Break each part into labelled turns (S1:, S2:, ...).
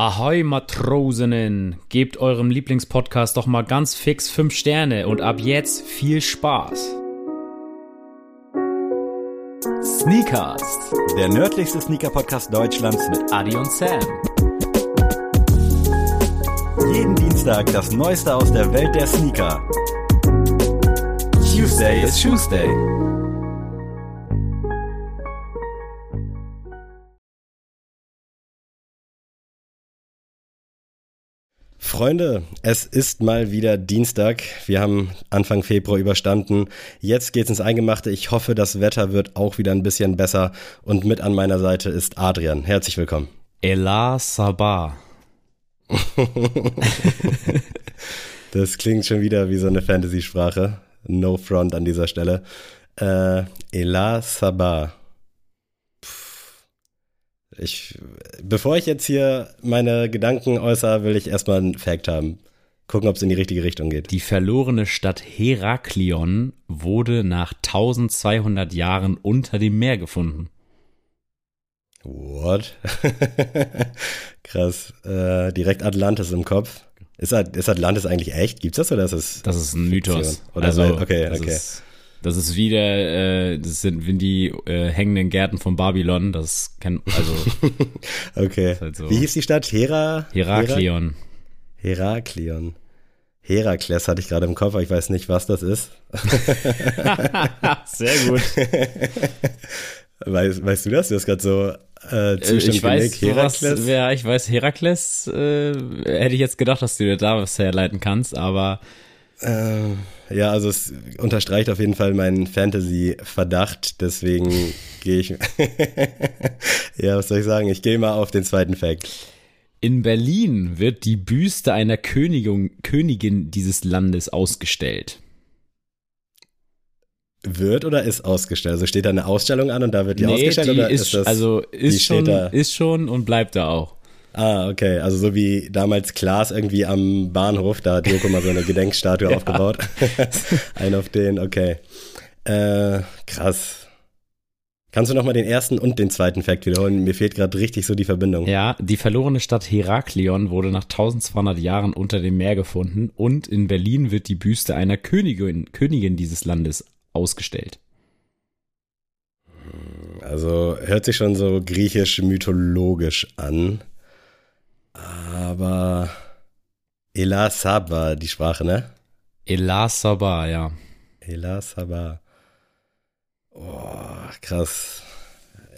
S1: Ahoi Matrosinnen, gebt eurem Lieblingspodcast doch mal ganz fix 5 Sterne und ab jetzt viel Spaß. Sneakers,
S2: Der nördlichste Sneaker-Podcast Deutschlands mit
S1: Adi und Sam.
S2: jeden Dienstag das Neueste aus der Welt der Sneaker. Tuesday is Tuesday. Freunde, es ist mal wieder Dienstag. Wir haben Anfang Februar überstanden. Jetzt geht's ins Eingemachte. Ich hoffe, das Wetter wird auch wieder ein bisschen besser. Und mit an meiner Seite ist Adrian. Herzlich willkommen.
S1: Ela Sabah.
S2: Das klingt schon wieder wie so eine Fantasy-Sprache. No front an dieser Stelle. Äh, Ela Sabah. Ich, bevor ich jetzt hier meine Gedanken äußere, will ich erstmal einen Fact haben. Gucken, ob es in die richtige Richtung geht.
S1: Die verlorene Stadt Heraklion wurde nach 1200 Jahren unter dem Meer gefunden.
S2: What? Krass. Äh, direkt Atlantis im Kopf. Ist, ist Atlantis eigentlich echt? Gibt's das oder ist es?
S1: Das ist ein Mythos.
S2: Oder
S1: also,
S2: okay, okay.
S1: Ist, das ist wieder, äh, das sind wie die äh, hängenden Gärten von Babylon. Das kennt, also
S2: Okay.
S1: halt so.
S2: Wie hieß die Stadt? Hera?
S1: Heraklion.
S2: Heraklion. Herakles hatte ich gerade im Kopf, aber ich weiß nicht, was das ist.
S1: Sehr gut.
S2: Weißt, weißt du das? Du hast gerade so äh,
S1: Äh,
S2: Zustand
S1: ich weiß,
S2: Herakles?
S1: wer, ich weiß, Herakles, äh, hätte ich jetzt gedacht, dass du dir da was herleiten kannst, aber
S2: Äh, ja, also es unterstreicht auf jeden Fall meinen Fantasy-Verdacht, deswegen gehe ich. ja, was soll ich sagen? Ich gehe mal auf den zweiten Fact.
S1: in Berlin wird die Büste einer Königin, Königin dieses Landes ausgestellt.
S2: Wird oder ist ausgestellt? Also steht da eine Ausstellung an und da wird die ausgestellt
S1: die
S2: oder
S1: ist,
S2: ist das?
S1: also
S2: die
S1: ist
S2: steht
S1: schon,
S2: da?
S1: ist schon und bleibt da auch.
S2: Ah, okay. Also so wie damals Klaas irgendwie am Bahnhof, da hat Joko mal so eine Gedenkstatue aufgebaut. Ein auf den, okay. Äh, krass. Kannst du noch mal den ersten und den zweiten Fact wiederholen? Mir fehlt gerade richtig so die Verbindung.
S1: Ja, die verlorene Stadt Heraklion wurde nach 1200 Jahren unter dem Meer gefunden und in Berlin wird die Büste einer Königin, Königin dieses Landes ausgestellt.
S2: Also hört sich schon so griechisch-mythologisch an. Aber Ela Saba, die Sprache, ne?
S1: Ela Sabah, ja.
S2: Ela Saba. Oh, krass.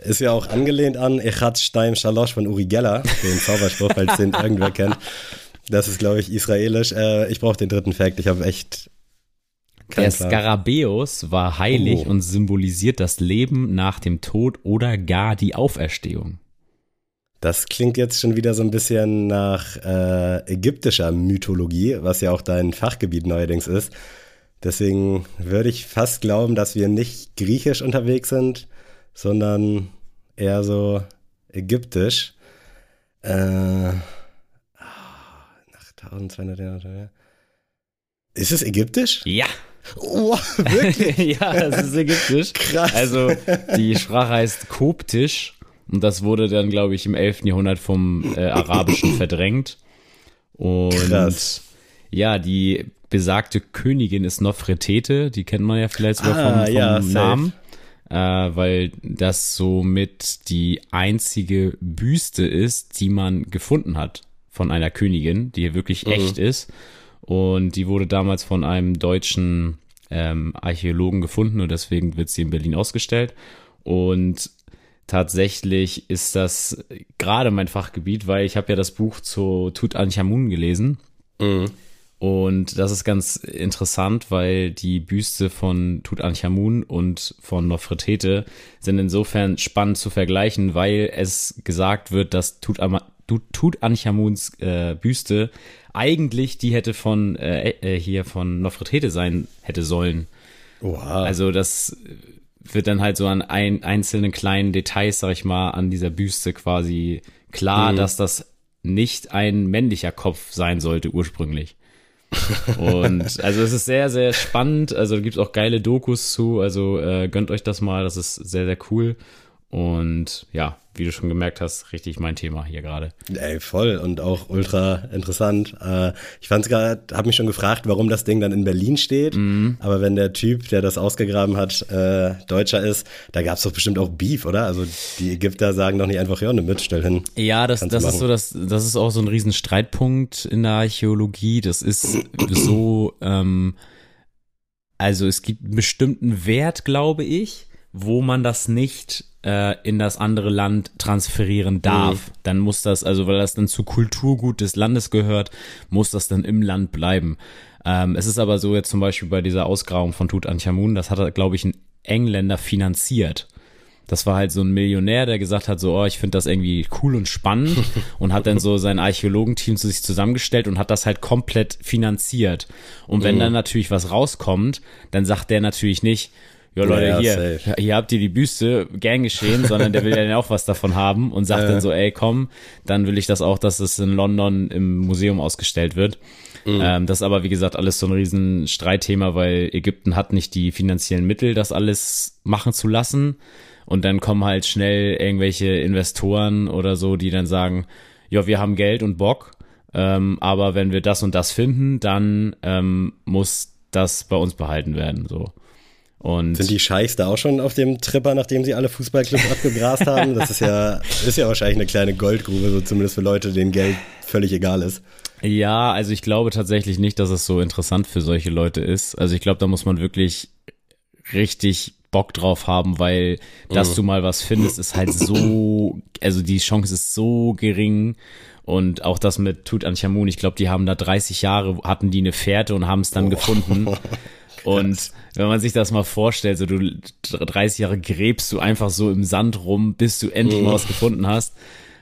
S2: Ist ja auch angelehnt an Echat Stein Shalosh von Uri Geller, den Zauberspruch, falls den irgendwer kennt. Das ist, glaube ich, israelisch. Äh, ich brauche den dritten Fact. Ich habe echt
S1: Der. Skarabäus war heilig
S2: Oh.
S1: und symbolisiert das Leben nach dem Tod oder gar die Auferstehung.
S2: Das klingt jetzt schon wieder so ein bisschen nach äh, ägyptischer Mythologie, was ja auch dein Fachgebiet neuerdings ist. Deswegen würde ich fast glauben, dass wir nicht griechisch unterwegs sind, sondern eher so ägyptisch. Äh, nach 1200 Jahren. Ist es ägyptisch?
S1: Ja.
S2: Oh, wirklich?
S1: ja, das ist ägyptisch.
S2: Krass.
S1: Also die Sprache heißt Koptisch und das wurde dann, glaube ich, im 11. Jahrhundert vom äh, Arabischen verdrängt. Und
S2: Krass.
S1: ja, die besagte Königin ist Nofretete, die kennt man ja vielleicht sogar
S2: Ah,
S1: vom, vom
S2: ja.
S1: Namen. Äh, weil das somit die einzige Büste ist, die man gefunden hat von einer Königin, die wirklich
S2: Mhm.
S1: echt ist. Und die wurde damals von einem deutschen ähm, Archäologen gefunden und deswegen wird sie in Berlin ausgestellt. Und tatsächlich ist das gerade mein Fachgebiet, weil ich habe ja das Buch zu Tutanchamun gelesen.
S2: Mhm.
S1: Und das ist ganz interessant, weil die Büste von Tutanchamun und von Nofretete sind insofern spannend zu vergleichen, weil es gesagt wird, dass Tutama- Tut- Tutanchamuns äh, Büste eigentlich die hätte von äh, äh, hier von Nofretete sein hätte sollen.
S2: Oha.
S1: Also das wird dann halt so an ein, einzelnen kleinen Details, sag ich mal, an dieser Büste quasi klar, dass das nicht ein männlicher Kopf sein sollte ursprünglich. Und also es ist sehr, sehr spannend. Also gibt es auch geile Dokus zu. Also äh, gönnt euch das mal, das ist sehr, sehr cool. Und ja, wie du schon gemerkt hast, richtig mein Thema hier gerade.
S2: Ey, voll und auch ultra interessant. Äh, ich fand's gerade, habe mich schon gefragt, warum das Ding dann in Berlin steht. Mhm. Aber wenn der Typ, der das ausgegraben hat, äh, Deutscher ist, da gab's doch bestimmt auch Beef, oder? Also die Ägypter sagen doch nicht einfach, ja, ne mit, stell hin.
S1: Ja, das, das ist so, das, das ist auch so ein riesen Streitpunkt in der Archäologie. Das ist so, ähm, also es gibt einen bestimmten Wert, glaube ich, wo man das nicht äh, in das andere Land transferieren darf. Mhm. Dann muss das, also weil das dann zu Kulturgut des Landes gehört, muss das dann im Land bleiben. Ähm, es ist aber so jetzt zum Beispiel bei dieser Ausgrabung von Tutanchamun, das hat, glaube ich, ein Engländer finanziert. Das war halt so ein Millionär, der gesagt hat, so, oh, ich finde das irgendwie cool und spannend und hat dann so sein Archäologenteam zu sich zusammengestellt und hat das halt komplett finanziert. Und wenn mhm. dann natürlich was rauskommt, dann sagt der natürlich nicht, ja Leute, ja, hier, safe. hier habt ihr die Büste, gern geschehen, sondern der will ja dann auch was davon haben und sagt äh. dann so, ey, komm, dann will ich das auch, dass es in London im Museum ausgestellt wird. Mhm. Ähm, das ist aber, wie gesagt, alles so ein riesen Streitthema, weil Ägypten hat nicht die finanziellen Mittel, das alles machen zu lassen. Und dann kommen halt schnell irgendwelche Investoren oder so, die dann sagen, ja, wir haben Geld und Bock, ähm, aber wenn wir das und das finden, dann ähm, muss das bei uns behalten werden. So. Und
S2: Sind die Scheichs da auch schon auf dem Tripper, nachdem sie alle Fußballclubs abgegrast haben? Das ist ja, ist ja wahrscheinlich eine kleine Goldgrube, so zumindest für Leute, denen Geld völlig egal ist.
S1: Ja, also ich glaube tatsächlich nicht, dass es so interessant für solche Leute ist. Also ich glaube, da muss man wirklich richtig Bock drauf haben, weil dass mhm. du mal was findest, ist halt so, also die Chance ist so gering. Und auch das mit Tutanchamun, ich glaube, die haben da 30 Jahre, hatten die eine Fährte und haben es dann oh. gefunden. Und wenn man sich das mal vorstellt, so du 30 Jahre gräbst du einfach so im Sand rum, bis du endlich mal was gefunden hast.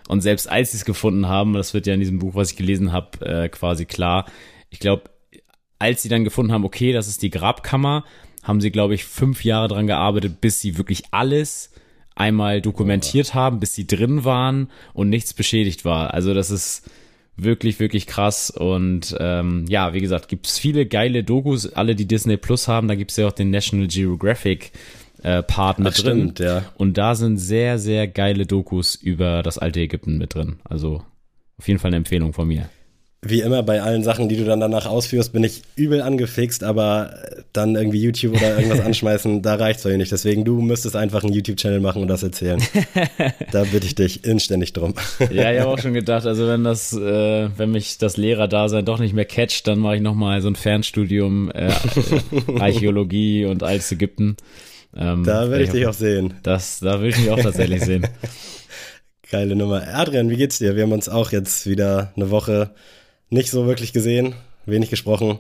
S1: Und selbst als sie es gefunden haben, das wird ja in diesem Buch, was ich gelesen habe, äh, quasi klar. Ich glaube, als sie dann gefunden haben, okay, das ist die Grabkammer, haben sie, glaube ich, fünf Jahre dran gearbeitet, bis sie wirklich alles einmal dokumentiert haben, bis sie drin waren und nichts beschädigt war. Also das ist wirklich, wirklich krass. Und ähm, ja, wie gesagt, gibt's viele geile Dokus, alle, die Disney Plus haben. Da gibt's ja auch den National Geographic äh, Part mit Ach, drin. Stimmt, ja. Und da sind sehr, sehr geile Dokus über das alte Ägypten mit drin. Also auf jeden Fall eine Empfehlung von mir
S2: wie immer bei allen Sachen, die du dann danach ausführst, bin ich übel angefixt, aber dann irgendwie YouTube oder irgendwas anschmeißen, da reicht's bei mir nicht. Deswegen, du müsstest einfach einen YouTube-Channel machen und das erzählen. da bitte ich dich inständig drum.
S1: ja, ich habe auch schon gedacht, also wenn das, äh, wenn mich das Lehrerdasein doch nicht mehr catcht, dann mache ich nochmal so ein Fernstudium äh, Archäologie und Altes Ägypten.
S2: Ähm, da werde ich dich auch sehen.
S1: Das, da will ich mich auch tatsächlich sehen.
S2: Geile Nummer. Adrian, wie geht's dir? Wir haben uns auch jetzt wieder eine Woche nicht so wirklich gesehen, wenig gesprochen.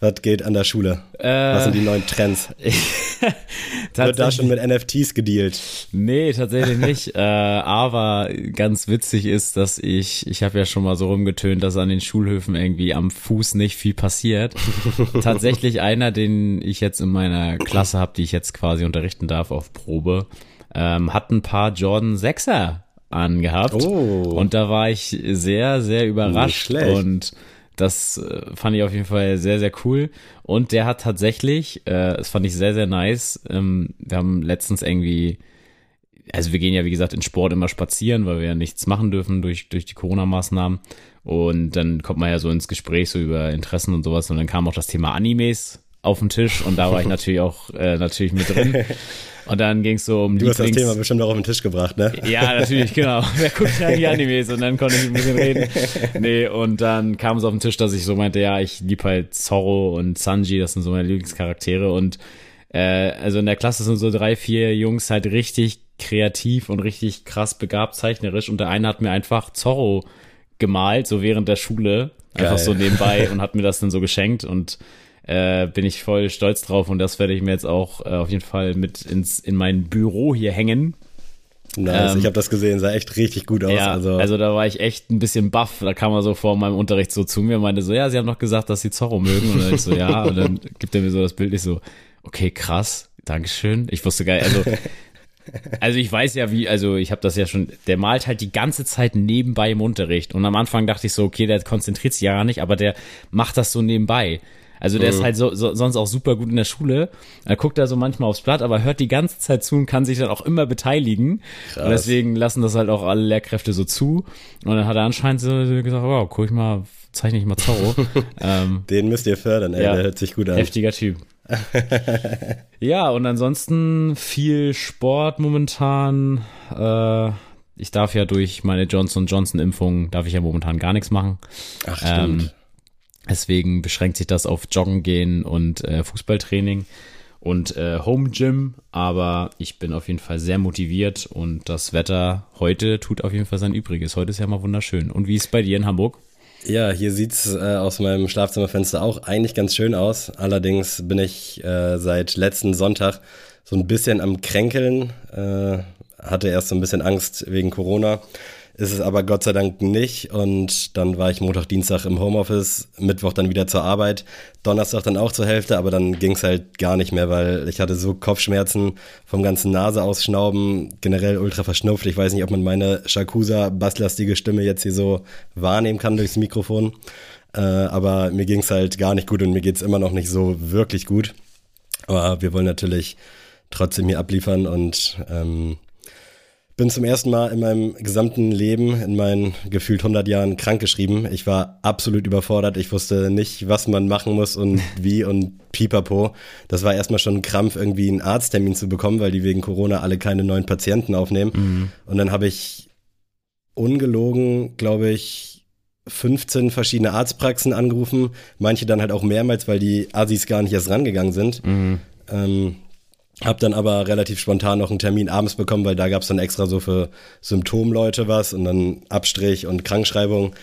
S2: Was geht an der Schule? Äh, Was sind die neuen Trends? Wird da schon mit NFTs gedealt?
S1: Nee, tatsächlich nicht. äh, aber ganz witzig ist, dass ich, ich habe ja schon mal so rumgetönt, dass an den Schulhöfen irgendwie am Fuß nicht viel passiert. tatsächlich einer, den ich jetzt in meiner Klasse habe, die ich jetzt quasi unterrichten darf auf Probe, ähm, hat ein paar Jordan 6er angehabt. Oh. Und da war ich sehr, sehr überrascht. Und das äh, fand ich auf jeden Fall sehr, sehr cool. Und der hat tatsächlich, äh, das fand ich sehr, sehr nice. Ähm, wir haben letztens irgendwie, also wir gehen ja wie gesagt in Sport immer spazieren, weil wir ja nichts machen dürfen durch, durch die Corona-Maßnahmen. Und dann kommt man ja so ins Gespräch so über Interessen und sowas. Und dann kam auch das Thema Animes auf den Tisch und da war ich natürlich auch äh, natürlich mit drin. Und dann ging es so um
S2: Du Lieblings hast das Thema bestimmt auch auf den Tisch gebracht, ne?
S1: Ja, natürlich, genau. Wer guckt ja die Animes? Und dann konnte ich ein bisschen reden. Nee, und dann kam es auf den Tisch, dass ich so meinte, ja, ich liebe halt Zorro und Sanji, das sind so meine Lieblingscharaktere. Und äh, also in der Klasse sind so drei, vier Jungs halt richtig kreativ und richtig krass begabt zeichnerisch. Und der eine hat mir einfach Zorro gemalt, so während der Schule. Einfach Geil. so nebenbei und hat mir das dann so geschenkt. Und äh, bin ich voll stolz drauf und das werde ich mir jetzt auch äh, auf jeden Fall mit ins, in mein Büro hier hängen.
S2: Nice, ähm, ich habe das gesehen, sah echt richtig gut aus.
S1: Ja, also. also da war ich echt ein bisschen baff. Da kam er so vor meinem Unterricht so zu mir und meinte so, ja, sie haben noch gesagt, dass sie Zorro mögen. Und dann ich so, ja, und dann gibt er mir so das Bild, ich so, okay, krass, Dankeschön. Ich wusste geil, also also ich weiß ja wie, also ich habe das ja schon, der malt halt die ganze Zeit nebenbei im Unterricht und am Anfang dachte ich so, okay, der konzentriert sich ja gar nicht, aber der macht das so nebenbei. Also der
S2: Mhm.
S1: ist halt so, so, sonst auch super gut in der Schule. Er guckt da so manchmal aufs Blatt, aber hört die ganze Zeit zu und kann sich dann auch immer beteiligen. Und deswegen lassen das halt auch alle Lehrkräfte so zu. Und dann hat er anscheinend so gesagt, wow, guck ich mal, zeichne ich mal Zorro. ähm,
S2: Den müsst ihr fördern, ey,
S1: Ja.
S2: der hört sich gut an.
S1: Heftiger Typ. ja, und ansonsten viel Sport momentan. Äh, ich darf ja durch meine Johnson Johnson Impfung darf ich ja momentan gar nichts machen.
S2: Ach, stimmt.
S1: Ähm, deswegen beschränkt sich das auf Joggen gehen und äh, Fußballtraining und äh, Home Gym. Aber ich bin auf jeden Fall sehr motiviert und das Wetter heute tut auf jeden Fall sein Übriges. Heute ist ja mal wunderschön. Und wie ist es bei dir in Hamburg?
S2: Ja, hier sieht's äh, aus meinem Schlafzimmerfenster auch eigentlich ganz schön aus. Allerdings bin ich äh, seit letzten Sonntag so ein bisschen am Kränkeln. Äh, hatte erst so ein bisschen Angst wegen Corona. Ist es aber Gott sei Dank nicht. Und dann war ich Montag, Dienstag im Homeoffice, Mittwoch dann wieder zur Arbeit, Donnerstag dann auch zur Hälfte, aber dann ging's halt gar nicht mehr, weil ich hatte so Kopfschmerzen vom ganzen Nase ausschnauben, generell ultra verschnupft. Ich weiß nicht, ob man meine Shakusa basslastige Stimme jetzt hier so wahrnehmen kann durchs Mikrofon. Äh, aber mir ging's halt gar nicht gut und mir geht's immer noch nicht so wirklich gut. Aber wir wollen natürlich trotzdem hier abliefern und ähm, bin zum ersten Mal in meinem gesamten Leben, in meinen gefühlt 100 Jahren krankgeschrieben. Ich war absolut überfordert. Ich wusste nicht, was man machen muss und wie und pipapo. Das war erstmal schon ein Krampf, irgendwie einen Arzttermin zu bekommen, weil die wegen Corona alle keine neuen Patienten aufnehmen. Und dann habe ich ungelogen, glaube ich, 15 verschiedene Arztpraxen angerufen. Manche dann halt auch mehrmals, weil die Assis gar nicht erst rangegangen sind. Ähm, hab dann aber relativ spontan noch einen Termin abends bekommen, weil da gab's dann extra so für Symptomleute was und dann Abstrich und Krankschreibung.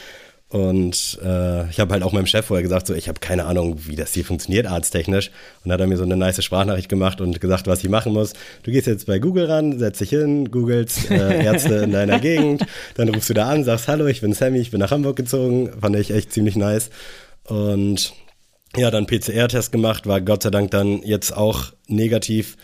S2: Und äh, ich habe halt auch meinem Chef vorher gesagt, so ich habe keine Ahnung, wie das hier funktioniert arzttechnisch. Und dann hat er mir so eine nice Sprachnachricht gemacht und gesagt, was ich machen muss. Du gehst jetzt bei Google ran, setzt dich hin, googelst äh, Ärzte in deiner Gegend, dann rufst du da an, sagst, hallo, ich bin Sammy, ich bin nach Hamburg gezogen. Fand ich echt ziemlich nice. Und ja, dann PCR-Test gemacht, war Gott sei Dank dann jetzt auch negativ.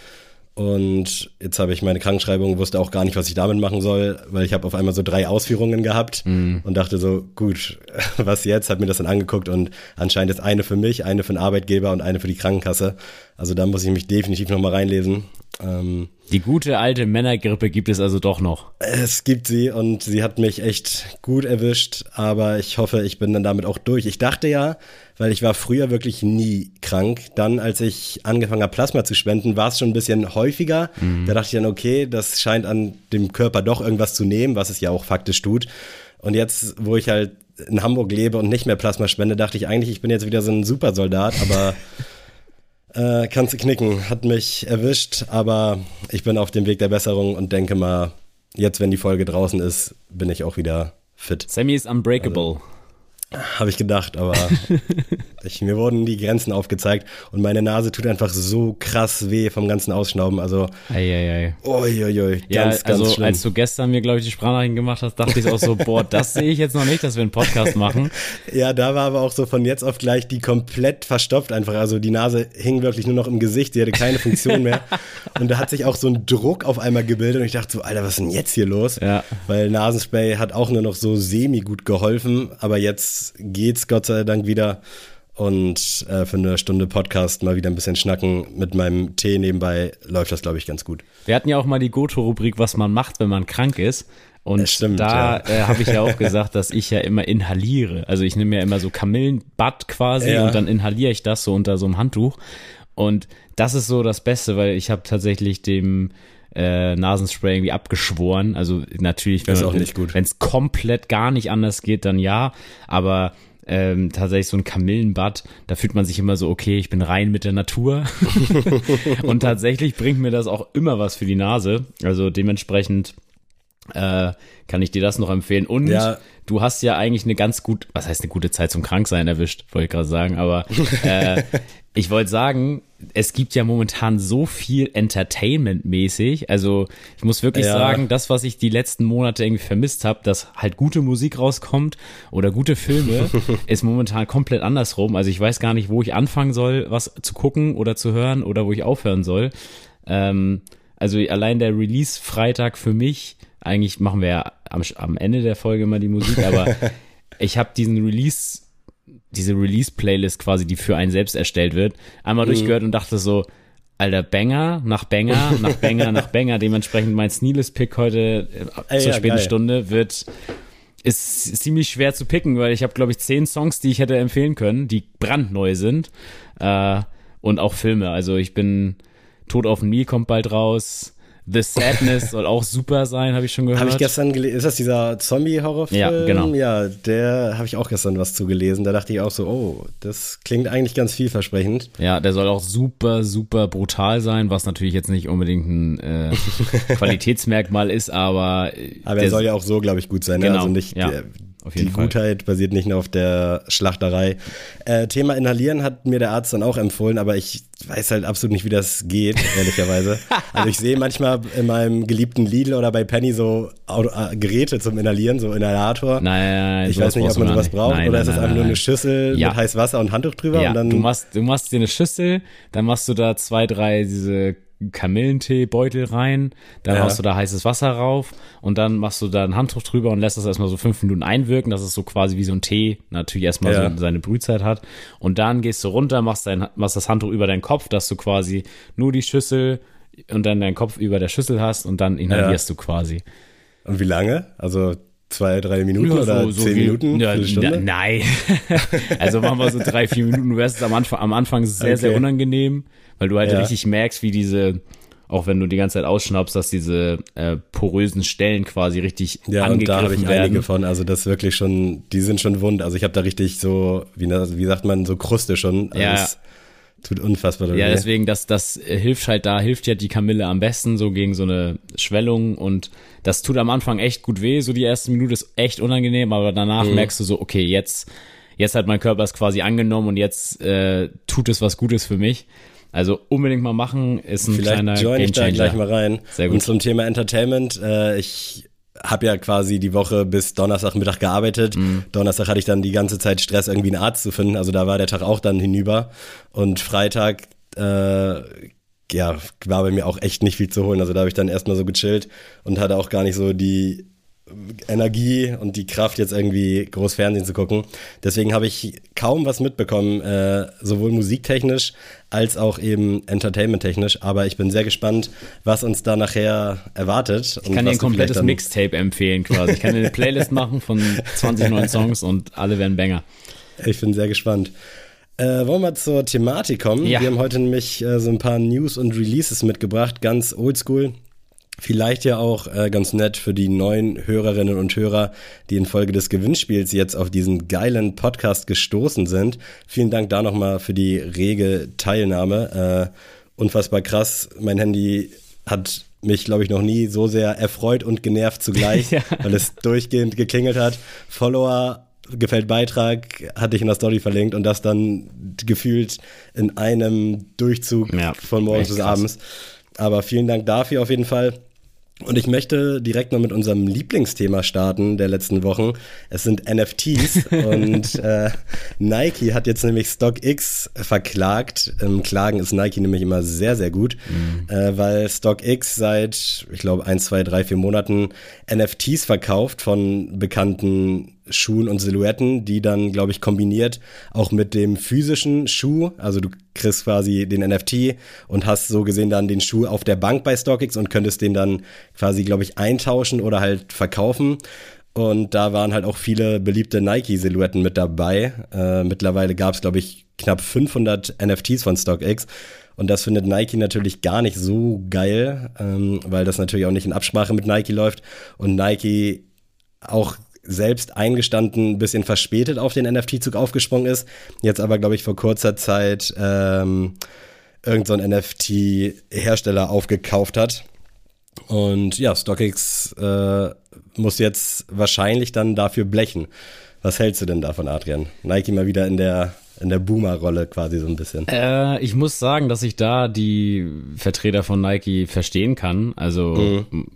S2: Und jetzt habe ich meine Krankschreibung, wusste auch gar nicht, was ich damit machen soll, weil ich habe auf einmal so drei Ausführungen gehabt und dachte so, gut, was jetzt? Hab mir das dann angeguckt und anscheinend ist eine für mich, eine für den Arbeitgeber und eine für die Krankenkasse. Also da muss ich mich definitiv nochmal reinlesen. Ähm,
S1: Die gute alte Männergrippe gibt es also doch noch.
S2: es gibt sie und sie hat mich echt gut erwischt, aber ich hoffe, ich bin dann damit auch durch. Ich dachte ja, weil ich war früher wirklich nie krank. Dann, als ich angefangen habe, Plasma zu spenden, war es schon ein bisschen häufiger. Da dachte ich dann, okay, das scheint an dem Körper doch irgendwas zu nehmen, was es ja auch faktisch tut. Und jetzt, wo ich halt in Hamburg lebe und nicht mehr Plasma spende, dachte ich eigentlich, ich bin jetzt wieder so ein Supersoldat, aber äh, kannst du knicken, hat mich erwischt, aber ich bin auf dem Weg der Besserung und denke mal, jetzt, wenn die Folge draußen ist, bin ich auch wieder fit.
S1: Sammy ist unbreakable.
S2: Habe ich gedacht, aber ich, mir wurden die Grenzen aufgezeigt und meine Nase tut einfach so krass weh vom ganzen Ausschnauben. Also,
S1: Eieiei.
S2: uiuiui,
S1: Ja,
S2: ganz, ganz
S1: also
S2: schlimm.
S1: als du gestern mir, glaube ich, die Sprachnachrichten gemacht hast, dachte ich auch so, boah, das sehe ich jetzt noch nicht, dass wir einen Podcast machen.
S2: Ja, da war aber auch so von jetzt auf gleich die komplett verstopft einfach. Also die Nase hing wirklich nur noch im Gesicht, sie hatte keine Funktion mehr. Und da hat sich auch so ein Druck auf einmal gebildet und ich dachte so, Alter, was ist denn jetzt hier los?
S1: Ja.
S2: Weil Nasenspray hat auch nur noch so semi gut geholfen, aber jetzt geht's Gott sei Dank wieder. Und äh, für eine Stunde Podcast mal wieder ein bisschen schnacken mit meinem Tee nebenbei läuft das, glaube ich, ganz gut.
S1: Wir hatten ja auch mal die Goto-Rubrik, was man macht, wenn man krank ist. Und
S2: stimmt,
S1: da
S2: ja.
S1: äh, habe ich ja auch gesagt, dass ich ja immer inhaliere. Also ich nehme ja immer so Kamillenbad quasi
S2: Ja.
S1: und dann inhaliere ich das so unter so einem Handtuch. Und das ist so das Beste, weil ich habe tatsächlich dem äh, Nasenspray irgendwie abgeschworen. Also natürlich, wenn es komplett gar nicht anders geht, dann ja. Aber ähm, tatsächlich so ein Kamillenbad, da fühlt man sich immer so, okay, ich bin rein mit der Natur. und tatsächlich bringt mir das auch immer was für die Nase. Also dementsprechend äh, kann ich dir das noch empfehlen. Und
S2: Ja.
S1: du hast ja eigentlich eine ganz gut, was heißt eine gute Zeit zum Kranksein erwischt, wollte ich gerade sagen, aber äh, ich wollte sagen, es gibt ja momentan so viel Entertainment-mäßig. Also ich muss wirklich
S2: Ja.
S1: sagen, das, was ich die letzten Monate irgendwie vermisst habe, dass halt gute Musik rauskommt oder gute Filme, ist momentan komplett andersrum. Also ich weiß gar nicht, wo ich anfangen soll, was zu gucken oder zu hören oder wo ich aufhören soll. Ähm, also allein der Release-Freitag für mich, eigentlich machen wir ja am, am Ende der Folge immer die Musik, aber ich habe diesen Release diese Release-Playlist quasi, die für einen selbst erstellt wird, einmal mhm. durchgehört und dachte so, Alter, Banger nach Banger nach Banger nach Banger. Dementsprechend mein Sneeless-Pick heute äh, zur ja, späten geil. Stunde wird ist ziemlich schwer zu picken, weil ich habe, glaube ich, zehn Songs, die ich hätte empfehlen können, die brandneu sind. Äh, und auch Filme. Also ich bin Tod auf dem Nil kommt bald raus. The Sadness soll auch super sein, habe ich schon gehört.
S2: Habe ich gestern gelesen. Ist das dieser Zombie-Horrorfilm?
S1: Ja, genau.
S2: Ja, der habe ich auch gestern was zugelesen. Da dachte ich auch so, oh, das klingt eigentlich ganz vielversprechend.
S1: Ja, der soll auch super, super brutal sein, was natürlich jetzt nicht unbedingt ein äh, Qualitätsmerkmal ist, aber.
S2: Aber er soll ja auch so, glaube ich, gut sein.
S1: Ne? Genau,
S2: ne? Also nicht,
S1: ja.
S2: Der, die Fall. Gutheit basiert nicht nur auf der Schlachterei. Äh, Thema Inhalieren hat mir der Arzt dann auch empfohlen, aber ich weiß halt absolut nicht, wie das geht, ehrlicherweise. also ich sehe manchmal in meinem geliebten Lidl oder bei Penny so äh, Geräte zum Inhalieren, so Inhalator.
S1: Nein, nein, nein
S2: Ich weiß nicht, ob man sowas braucht nein, oder nein, ist das einfach nur eine Schüssel ja. mit heißem Wasser und Handtuch drüber
S1: ja,
S2: und dann.
S1: Du machst, du machst dir eine Schüssel, dann machst du da zwei, drei diese Kamillentee-Beutel rein, dann ja. hast du da heißes Wasser rauf und dann machst du da ein Handtuch drüber und lässt das erstmal so fünf Minuten einwirken, dass es so quasi wie so ein Tee natürlich erstmal ja. so seine Brühzeit hat. Und dann gehst du runter, machst, dein, machst das Handtuch über deinen Kopf, dass du quasi nur die Schüssel und dann deinen Kopf über der Schüssel hast und dann inhalierst ja. du quasi.
S2: Und wie lange? Also zwei, drei Minuten ja, oder so zehn wie, Minuten?
S1: Ja, na, nein. also machen wir so drei, vier Minuten. Du wirst es am Anfang, am Anfang sehr, okay. sehr unangenehm weil du halt ja. richtig merkst, wie diese, auch wenn du die ganze Zeit ausschnappst, dass diese äh, porösen Stellen quasi richtig ja, angegriffen und da habe ich werden. einige
S2: von, also das wirklich schon, die sind schon wund, also ich habe da richtig so, wie, wie sagt man, so Kruste schon.
S1: Also ja.
S2: Tut unfassbar
S1: Ja, deswegen, das, das hilft halt da, hilft ja die Kamille am besten so gegen so eine Schwellung und das tut am Anfang echt gut weh, so die erste Minute ist echt unangenehm, aber danach mhm. merkst du so, okay, jetzt, jetzt hat mein Körper es quasi angenommen und jetzt äh, tut es was Gutes für mich. Also unbedingt mal machen, ist ein
S2: Vielleicht
S1: kleiner
S2: join ich da gleich mal rein.
S1: Sehr gut.
S2: Und zum Thema Entertainment, äh, ich habe ja quasi die Woche bis Donnerstagmittag gearbeitet. Mhm. Donnerstag hatte ich dann die ganze Zeit Stress, irgendwie einen Arzt zu finden. Also da war der Tag auch dann hinüber. Und Freitag, äh, ja, war bei mir auch echt nicht viel zu holen. Also da habe ich dann erstmal so gechillt und hatte auch gar nicht so die Energie und die Kraft, jetzt irgendwie groß Fernsehen zu gucken. Deswegen habe ich kaum was mitbekommen, äh, sowohl musiktechnisch als auch eben entertainmenttechnisch. Aber ich bin sehr gespannt, was uns da nachher erwartet.
S1: Ich kann dir ein komplettes Mixtape empfehlen quasi. Ich kann dir eine Playlist machen von 20 neuen Songs und alle werden Banger.
S2: Ich bin sehr gespannt. Äh, wollen wir zur Thematik kommen? Ja. Wir haben heute nämlich äh, so ein paar News und Releases mitgebracht, ganz oldschool. Vielleicht ja auch äh, ganz nett für die neuen Hörerinnen und Hörer, die infolge des Gewinnspiels jetzt auf diesen geilen Podcast gestoßen sind. Vielen Dank da nochmal für die rege Teilnahme. Äh, unfassbar krass. Mein Handy hat mich, glaube ich, noch nie so sehr erfreut und genervt zugleich, ja. weil es durchgehend geklingelt hat. Follower gefällt Beitrag, hatte ich in der Story verlinkt und das dann gefühlt in einem Durchzug ja, von morgens bis abends. Aber vielen Dank dafür auf jeden Fall. Und ich möchte direkt mal mit unserem Lieblingsthema starten der letzten Wochen. Es sind NFTs und äh, Nike hat jetzt nämlich StockX verklagt. Im Klagen ist Nike nämlich immer sehr, sehr gut, mhm. äh, weil StockX seit, ich glaube, ein, zwei, drei, vier Monaten NFTs verkauft von bekannten Schuhen und Silhouetten, die dann, glaube ich, kombiniert auch mit dem physischen Schuh, also du kriegst quasi den NFT und hast so gesehen dann den Schuh auf der Bank bei StockX und könntest den dann quasi, glaube ich, eintauschen oder halt verkaufen. Und da waren halt auch viele beliebte Nike-Silhouetten mit dabei. Äh, mittlerweile gab es, glaube ich, knapp 500 NFTs von StockX. Und das findet Nike natürlich gar nicht so geil, ähm, weil das natürlich auch nicht in Absprache mit Nike läuft. Und Nike auch selbst eingestanden ein bisschen verspätet auf den NFT-Zug aufgesprungen ist. Jetzt aber, glaube ich, vor kurzer Zeit ähm, irgend so ein NFT-Hersteller aufgekauft hat. Und ja, StockX äh, muss jetzt wahrscheinlich dann dafür blechen. Was hältst du denn davon, Adrian? Nike mal wieder in der in der Boomer-Rolle quasi so ein bisschen.
S1: Äh, ich muss sagen, dass ich da die Vertreter von Nike verstehen kann. Also mhm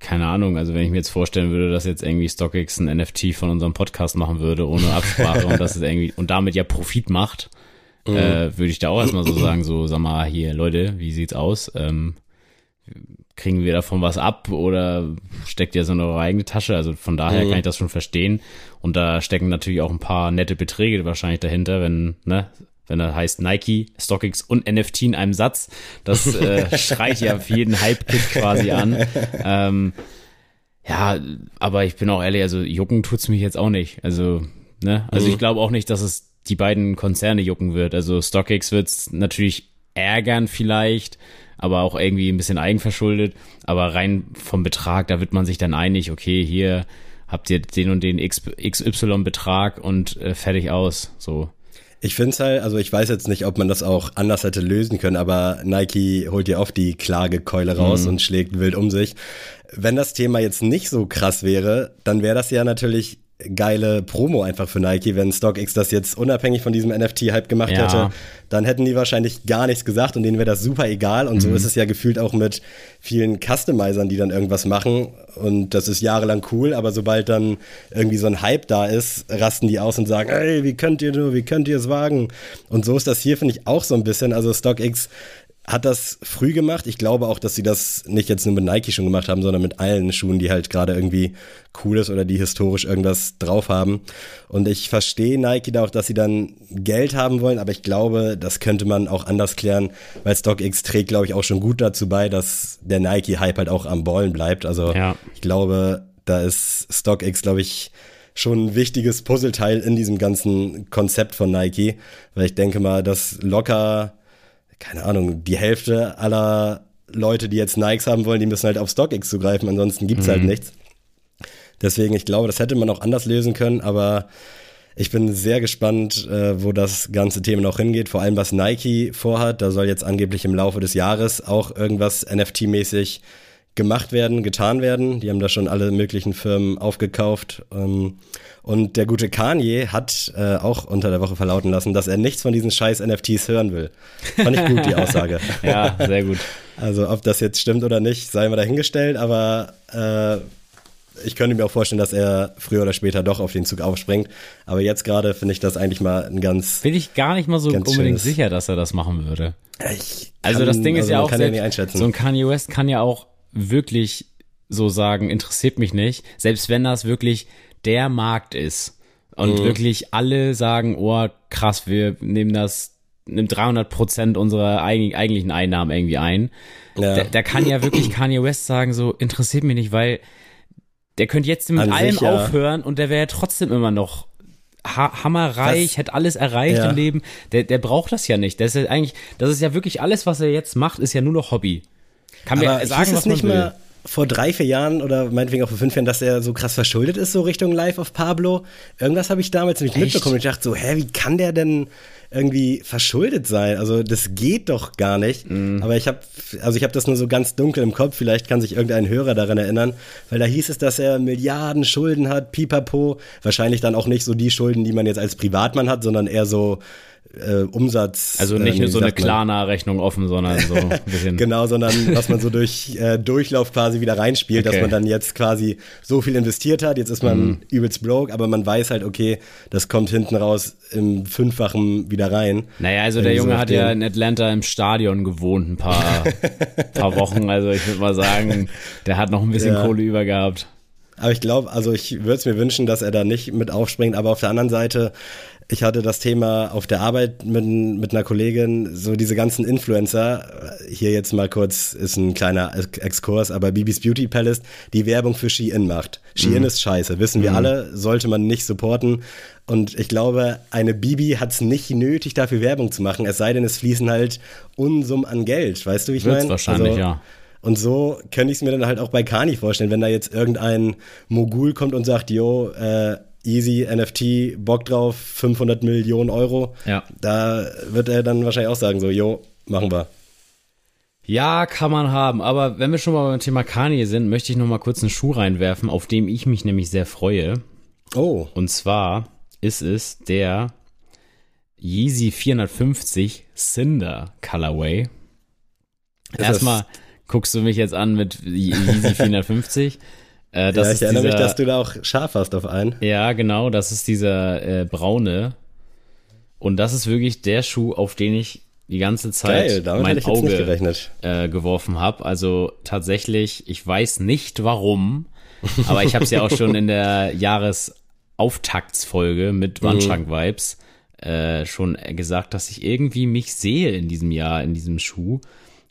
S1: keine Ahnung, also wenn ich mir jetzt vorstellen würde, dass jetzt irgendwie StockX ein NFT von unserem Podcast machen würde, ohne Absprache und das ist irgendwie und damit ja Profit macht, mhm. äh, würde ich da auch erstmal so sagen, so, sag mal, hier, Leute, wie sieht's aus? Ähm, kriegen wir davon was ab oder steckt ihr so in eure eigene Tasche? Also von daher mhm. kann ich das schon verstehen. Und da stecken natürlich auch ein paar nette Beträge wahrscheinlich dahinter, wenn, ne, wenn er heißt Nike, StockX und NFT in einem Satz. Das äh, schreit ja für jeden Hype-Kit quasi an. Ähm, ja, aber ich bin auch ehrlich, also jucken tut's mich jetzt auch nicht. Also, ne, also mhm. ich glaube auch nicht, dass es die beiden Konzerne jucken wird. Also StockX wird's natürlich ärgern vielleicht, aber auch irgendwie ein bisschen eigenverschuldet. Aber rein vom Betrag, da wird man sich dann einig, okay, hier habt ihr den und den XY-Betrag und äh, fertig aus. So.
S2: Ich finde es halt, also ich weiß jetzt nicht, ob man das auch anders hätte lösen können, aber Nike holt ja oft die Klagekeule raus mhm. und schlägt wild um sich. Wenn das Thema jetzt nicht so krass wäre, dann wäre das ja natürlich geile Promo einfach für Nike. Wenn StockX das jetzt unabhängig von diesem NFT-Hype gemacht ja. hätte, dann hätten die wahrscheinlich gar nichts gesagt und denen wäre das super egal. Und mhm. so ist es ja gefühlt auch mit vielen Customizern, die dann irgendwas machen. Und das ist jahrelang cool, aber sobald dann irgendwie so ein Hype da ist, rasten die aus und sagen, ey, wie könnt ihr nur, wie könnt ihr es wagen? Und so ist das hier, finde ich, auch so ein bisschen. Also StockX hat das früh gemacht. Ich glaube auch, dass sie das nicht jetzt nur mit Nike schon gemacht haben, sondern mit allen Schuhen, die halt gerade irgendwie cool ist oder die historisch irgendwas drauf haben. Und ich verstehe Nike da auch, dass sie dann Geld haben wollen, aber ich glaube, das könnte man auch anders klären, weil StockX trägt, glaube ich, auch schon gut dazu bei, dass der Nike-Hype halt auch am Ballen bleibt. Also ja. ich glaube, da ist StockX, glaube ich, schon ein wichtiges Puzzleteil in diesem ganzen Konzept von Nike, weil ich denke mal, dass locker keine Ahnung, die Hälfte aller Leute, die jetzt Nikes haben wollen, die müssen halt auf StockX zugreifen, ansonsten gibt's halt mhm. halt nichts. Deswegen, ich glaube, das hätte man auch anders lösen können, aber ich bin sehr gespannt, äh, wo das ganze Thema noch hingeht, vor allem was Nike vorhat. Da soll jetzt angeblich im Laufe des Jahres auch irgendwas NFT-mäßig gemacht werden, getan werden. Die haben da schon alle möglichen Firmen aufgekauft. Ähm, und der gute Kanye hat äh, auch unter der Woche verlauten lassen, dass er nichts von diesen scheiß NFTs hören will. Fand ich gut, die Aussage.
S1: ja, sehr gut.
S2: Also ob das jetzt stimmt oder nicht, sei mal dahingestellt, aber äh, ich könnte mir auch vorstellen, dass er früher oder später doch auf den Zug aufspringt. Aber jetzt gerade finde ich das eigentlich mal ein ganz.
S1: Bin ich gar nicht mal so unbedingt schönes. sicher, dass er das machen würde.
S2: Ich
S1: also das Ding ist also ja auch, selbst, so ein Kanye West kann ja auch wirklich so sagen, interessiert mich nicht, selbst wenn das wirklich der Markt ist und mhm. wirklich alle sagen, oh krass, wir nehmen das, nimmt 300 Prozent unserer eigentlichen Einnahmen irgendwie ein. Ja. Da, da, kann ja wirklich Kanye West sagen, so interessiert mich nicht, weil der könnte jetzt mit An allem sich, ja. aufhören und der wäre ja trotzdem immer noch ha hammerreich, hätte alles erreicht ja. im Leben. Der, der braucht das ja nicht. Das ist eigentlich, das ist ja wirklich alles, was er jetzt macht, ist ja nur noch Hobby.
S2: Kann mir sagen, was man nicht will. Mal vor drei, vier Jahren oder meinetwegen auch vor fünf Jahren, dass er so krass verschuldet ist, so Richtung Live of Pablo. Irgendwas habe ich damals nicht Echt? mitbekommen. Ich dachte so, hä, wie kann der denn irgendwie verschuldet sein? Also das geht doch gar nicht. Mm. Aber ich habe, also ich habe das nur so ganz dunkel im Kopf. Vielleicht kann sich irgendein Hörer daran erinnern, weil da hieß es, dass er Milliarden Schulden hat, pipapo. Wahrscheinlich dann auch nicht so die Schulden, die man jetzt als Privatmann hat, sondern eher so äh, Umsatz.
S1: Also nicht äh, nur so eine Klarna-Rechnung offen, sondern so ein
S2: bisschen. genau, sondern was man so durch äh, Durchlauf quasi wieder reinspielt, okay. dass man dann jetzt quasi so viel investiert hat, jetzt ist man mhm. übelst broke, aber man weiß halt, okay, das kommt hinten raus im Fünffachen wieder rein.
S1: Naja, also der Junge so hat ja in Atlanta im Stadion gewohnt, ein paar, paar Wochen, also ich würde mal sagen, der hat noch ein bisschen ja. Kohle über gehabt.
S2: Aber ich glaube, also ich würde es mir wünschen, dass er da nicht mit aufspringt, aber auf der anderen Seite ich hatte das Thema auf der Arbeit mit, mit einer Kollegin, so diese ganzen Influencer, hier jetzt mal kurz, ist ein kleiner Exkurs, aber Bibis Beauty Palace, die Werbung für Shein macht. Shein mhm. ist scheiße, wissen wir mhm. alle, sollte man nicht supporten. Und ich glaube, eine Bibi hat es nicht nötig, dafür Werbung zu machen, es sei denn, es fließen halt Unsummen an Geld. Weißt du, wie ich meine?
S1: wahrscheinlich, also, ja.
S2: Und so könnte ich es mir dann halt auch bei Kani vorstellen, wenn da jetzt irgendein Mogul kommt und sagt, jo, äh, easy NFT, Bock drauf, 500 Millionen Euro.
S1: Ja.
S2: Da wird er dann wahrscheinlich auch sagen, so, jo, machen wir.
S1: Ja, kann man haben. Aber wenn wir schon mal beim Thema Kanye sind, möchte ich noch mal kurz einen Schuh reinwerfen, auf dem ich mich nämlich sehr freue.
S2: Oh.
S1: Und zwar ist es der Yeezy 450 Cinder Colorway. Erstmal guckst du mich jetzt an mit Yeezy 450.
S2: Äh, ja, ich erinnere dieser, mich, dass du da auch scharf hast auf einen.
S1: Ja, genau, das ist dieser äh, braune. Und das ist wirklich der Schuh, auf den ich die ganze Zeit
S2: Geil,
S1: mein Auge äh, geworfen habe. Also tatsächlich, ich weiß nicht warum, aber ich habe es ja auch schon in der Jahresauftaktsfolge mit Wandschrank-Vibes äh, schon gesagt, dass ich irgendwie mich sehe in diesem Jahr, in diesem Schuh.